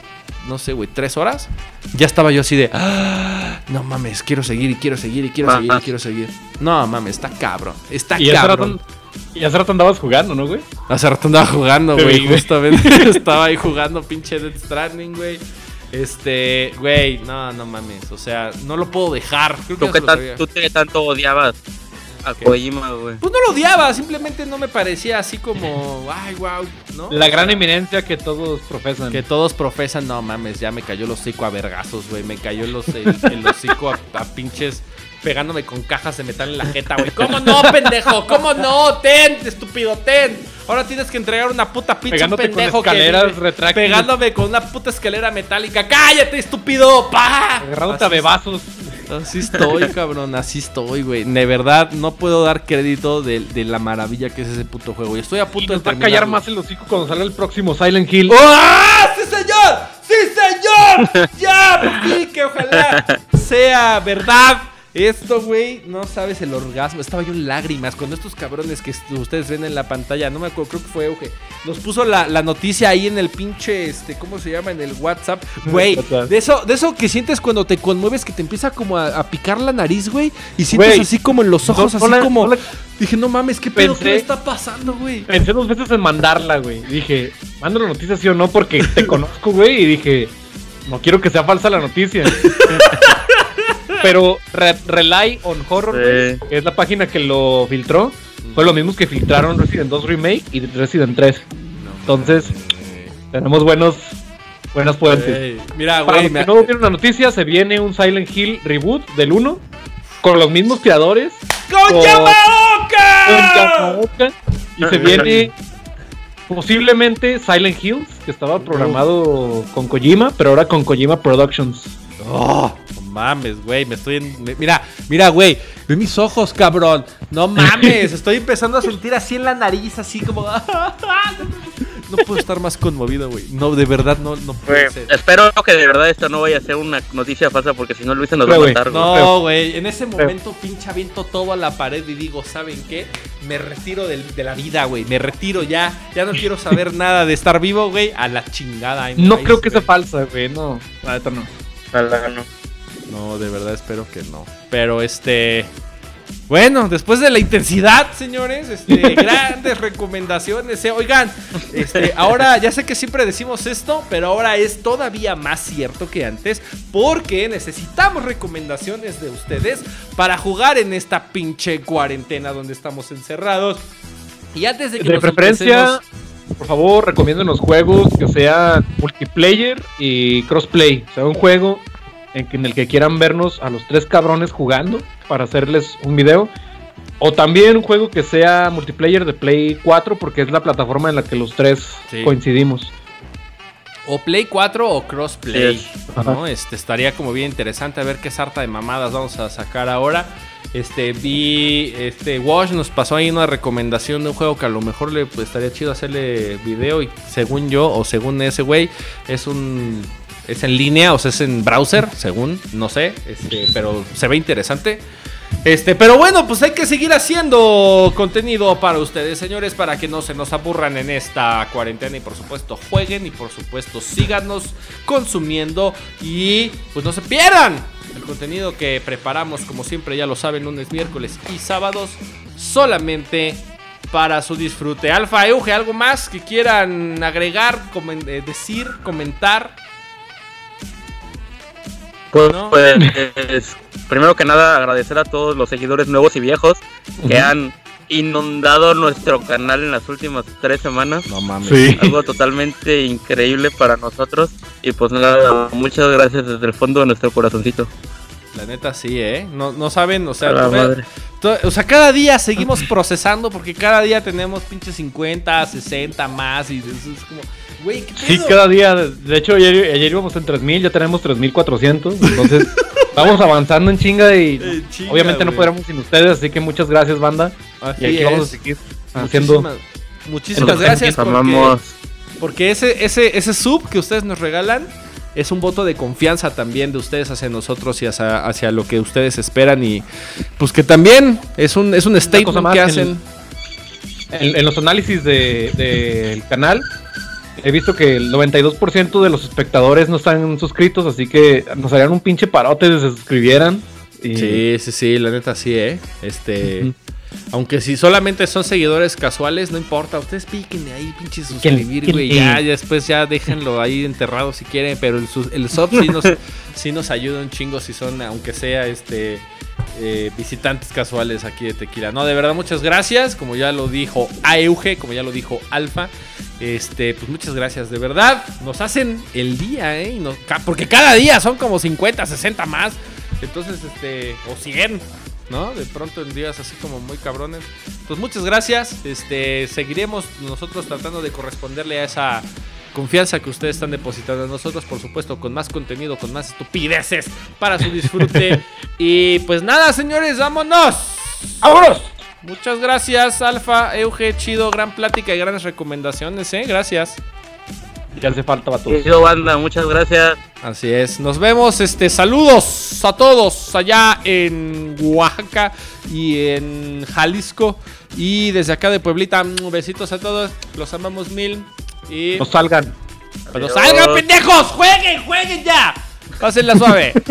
no sé, güey, tres horas, ya estaba yo así de, ah, no mames, quiero seguir y quiero seguir y quiero seguir y quiero seguir. No mames, está cabrón, está ¿Y cabrón. y hace rato andabas jugando, ¿no, güey? Hace rato andaba jugando, güey, justamente. *laughs* estaba ahí jugando pinche Dead Stranding, güey. Este, güey, no, no mames, o sea, no lo puedo dejar. ¿Tú, qué ¿Tú qué tanto odiabas a Kojima, güey. Pues no lo odiaba, simplemente no me parecía así como, ay, wow, ¿no? La gran eminencia que todos profesan. Que todos profesan, no mames, ya me cayó el hocico a vergazos, güey. Me cayó el, el, hocico a, pinches pegándome con cajas de metal en la jeta, güey. ¿Cómo no, pendejo? ¿Cómo no? Ten, estúpido, ten. Ahora tienes que entregar una puta pizza un pendejo con escaleras que pegándome con una puta escalera metálica. ¡Cállate, estúpido! ¡Pa! Agarrándote a bebazos. Así estoy, cabrón, así estoy, güey. De verdad, no puedo dar crédito de, la maravilla que es ese puto juego. Y estoy a punto de va a callar más el hocico cuando salga el próximo Silent Hill. ¡Oh, ¡Sí, señor! ¡Sí, señor! *laughs* ¡Ya! Pues que ojalá sea verdad esto, güey, no sabes el orgasmo. Estaba yo en lágrimas cuando estos cabrones que ustedes ven en la pantalla, no me acuerdo, creo que fue Euge, nos puso la, noticia ahí en el pinche, este, ¿cómo se llama? En el WhatsApp. Güey, de eso, de eso que sientes cuando te conmueves, que te empieza como a, picar la nariz, güey, y sientes así como en los ojos, así como... Dije, no mames, ¿qué pedo? ¿Qué está pasando, güey? Pensé dos veces en mandarla, güey. Dije, mando la noticia sí o no porque te *laughs* conozco, güey, y dije, no quiero que sea falsa la noticia. *laughs* Pero Rely on Horror, que es la página que lo filtró, fue lo mismo que filtraron Resident 2 Remake y Resident 3. Entonces, tenemos buenos buenas fuentes. Mira, Para los que no vieron la noticia, se viene un Silent Hill reboot del 1 con los mismos creadores. ¡Con, con Yamaoka! Y se *laughs* viene posiblemente Silent Hills, que estaba programado con Kojima, pero ahora con Kojima Productions. Oh, mames, güey, me estoy en... Mira, mira, güey, ve mis ojos, cabrón. No mames, *laughs* estoy empezando a sentir así en la nariz, así como... *laughs* No puedo estar más conmovido, güey. No, de verdad, no, no puede ser. Espero que de verdad esto no vaya a ser una noticia falsa porque si no Luis se nos va a matar, No, güey. En ese momento pinche aviento todo a la pared y digo, ¿saben qué? Me retiro de la vida, güey. Me retiro ya. Ya no quiero saber *laughs* nada de estar vivo, güey. A la chingada. No creo que sea falsa, güey. No, la neta no. no. No, de verdad espero que no. Pero este. Bueno, después de la intensidad, señores, este, *laughs* grandes recomendaciones. Eh. Oigan, este, ahora ya sé que siempre decimos esto, pero ahora es todavía más cierto que antes, porque necesitamos recomendaciones de ustedes para jugar en esta pinche cuarentena donde estamos encerrados. Y antes de que de preferencia, por favor, recomienden los juegos que sean multiplayer y crossplay. O sea, un juego en, el que quieran vernos a los tres cabrones jugando para hacerles un video. O también un juego que sea multiplayer de Play 4 porque es la plataforma en la que los tres coincidimos. O Play 4 o Crossplay. ¿no? Este, estaría como bien interesante a ver qué sarta de mamadas vamos a sacar ahora. Este, vi, este, Wash nos pasó ahí una recomendación de un juego que a lo mejor le pues, estaría chido hacerle video y según yo o según ese güey es un es en línea, o sea, es en browser, según, no sé, este, pero se ve interesante. Este, pero bueno, pues hay que seguir haciendo contenido para ustedes, señores, para que no se nos aburran en esta cuarentena y por supuesto jueguen y por supuesto síganos consumiendo y pues no se pierdan el contenido que preparamos, como siempre ya lo saben, lunes, miércoles y sábados, solamente para su disfrute. Alfa Euge, ¿algo más que quieran agregar, eh, decir, comentar? Pues, primero que nada agradecer a todos los seguidores nuevos y viejos que han inundado nuestro canal en las últimas tres semanas. No mames. Algo totalmente increíble para nosotros. Y pues nada, muchas gracias desde el fondo de nuestro corazoncito. La neta sí, ¿eh? No, no saben, o sea, o sea, cada día seguimos procesando porque cada día tenemos pinche 50, 60 más y eso es como Sí, cada día. De hecho, ayer, íbamos en 3000, ya tenemos 3400. Entonces, *laughs* vamos avanzando en chinga y obviamente no podremos sin ustedes. Así que muchas gracias, banda. y aquí vamos a seguir haciendo. Muchísimas, gracias. Porque, ese, ese, ese sub que ustedes nos regalan es un voto de confianza también de ustedes hacia nosotros y hacia, lo que ustedes esperan y pues que también es un, es un statement que hacen. En, los análisis del de, canal He visto que el 92% de los espectadores no están suscritos, así que nos harían un pinche parote si se suscribieran. Sí, sí, sí, la neta sí, ¿eh? Este... Aunque si solamente son seguidores casuales, no importa. Ustedes píquenle ahí, pinche suscribir, güey. Ya, ya, después ya déjenlo ahí enterrado si quieren. Pero el, el sub sí nos, *laughs* sí nos ayuda un chingo si son, aunque sea este eh, visitantes casuales aquí de Tequila. No, de verdad, muchas gracias. Como ya lo dijo Auge, como ya lo dijo Alfa. Este, pues muchas gracias, de verdad. Nos hacen el día, ¿eh? porque cada día son como 50, 60 más. Entonces, este, o 100, ¿no? De pronto en días así como muy cabrones. Pues muchas gracias. Este, seguiremos nosotros tratando de corresponderle a esa confianza que ustedes están depositando en nosotros, por supuesto, con más contenido, con más estupideces para su disfrute. *laughs* y pues nada, señores, vámonos. ¡Vámonos! Muchas gracias, Alfa, Euge, chido, gran plática y grandes recomendaciones, ¿eh? Gracias. Ya hace falta, vato. Chido, banda, muchas gracias. Así es, nos vemos, este, saludos a todos allá en Oaxaca y en Jalisco. Y desde acá de Pueblita, mm, besitos a todos, los amamos mil. Y... No salgan. ¡No salgan, pendejos! ¡Jueguen, jueguen ya! Pásenla suave. *laughs*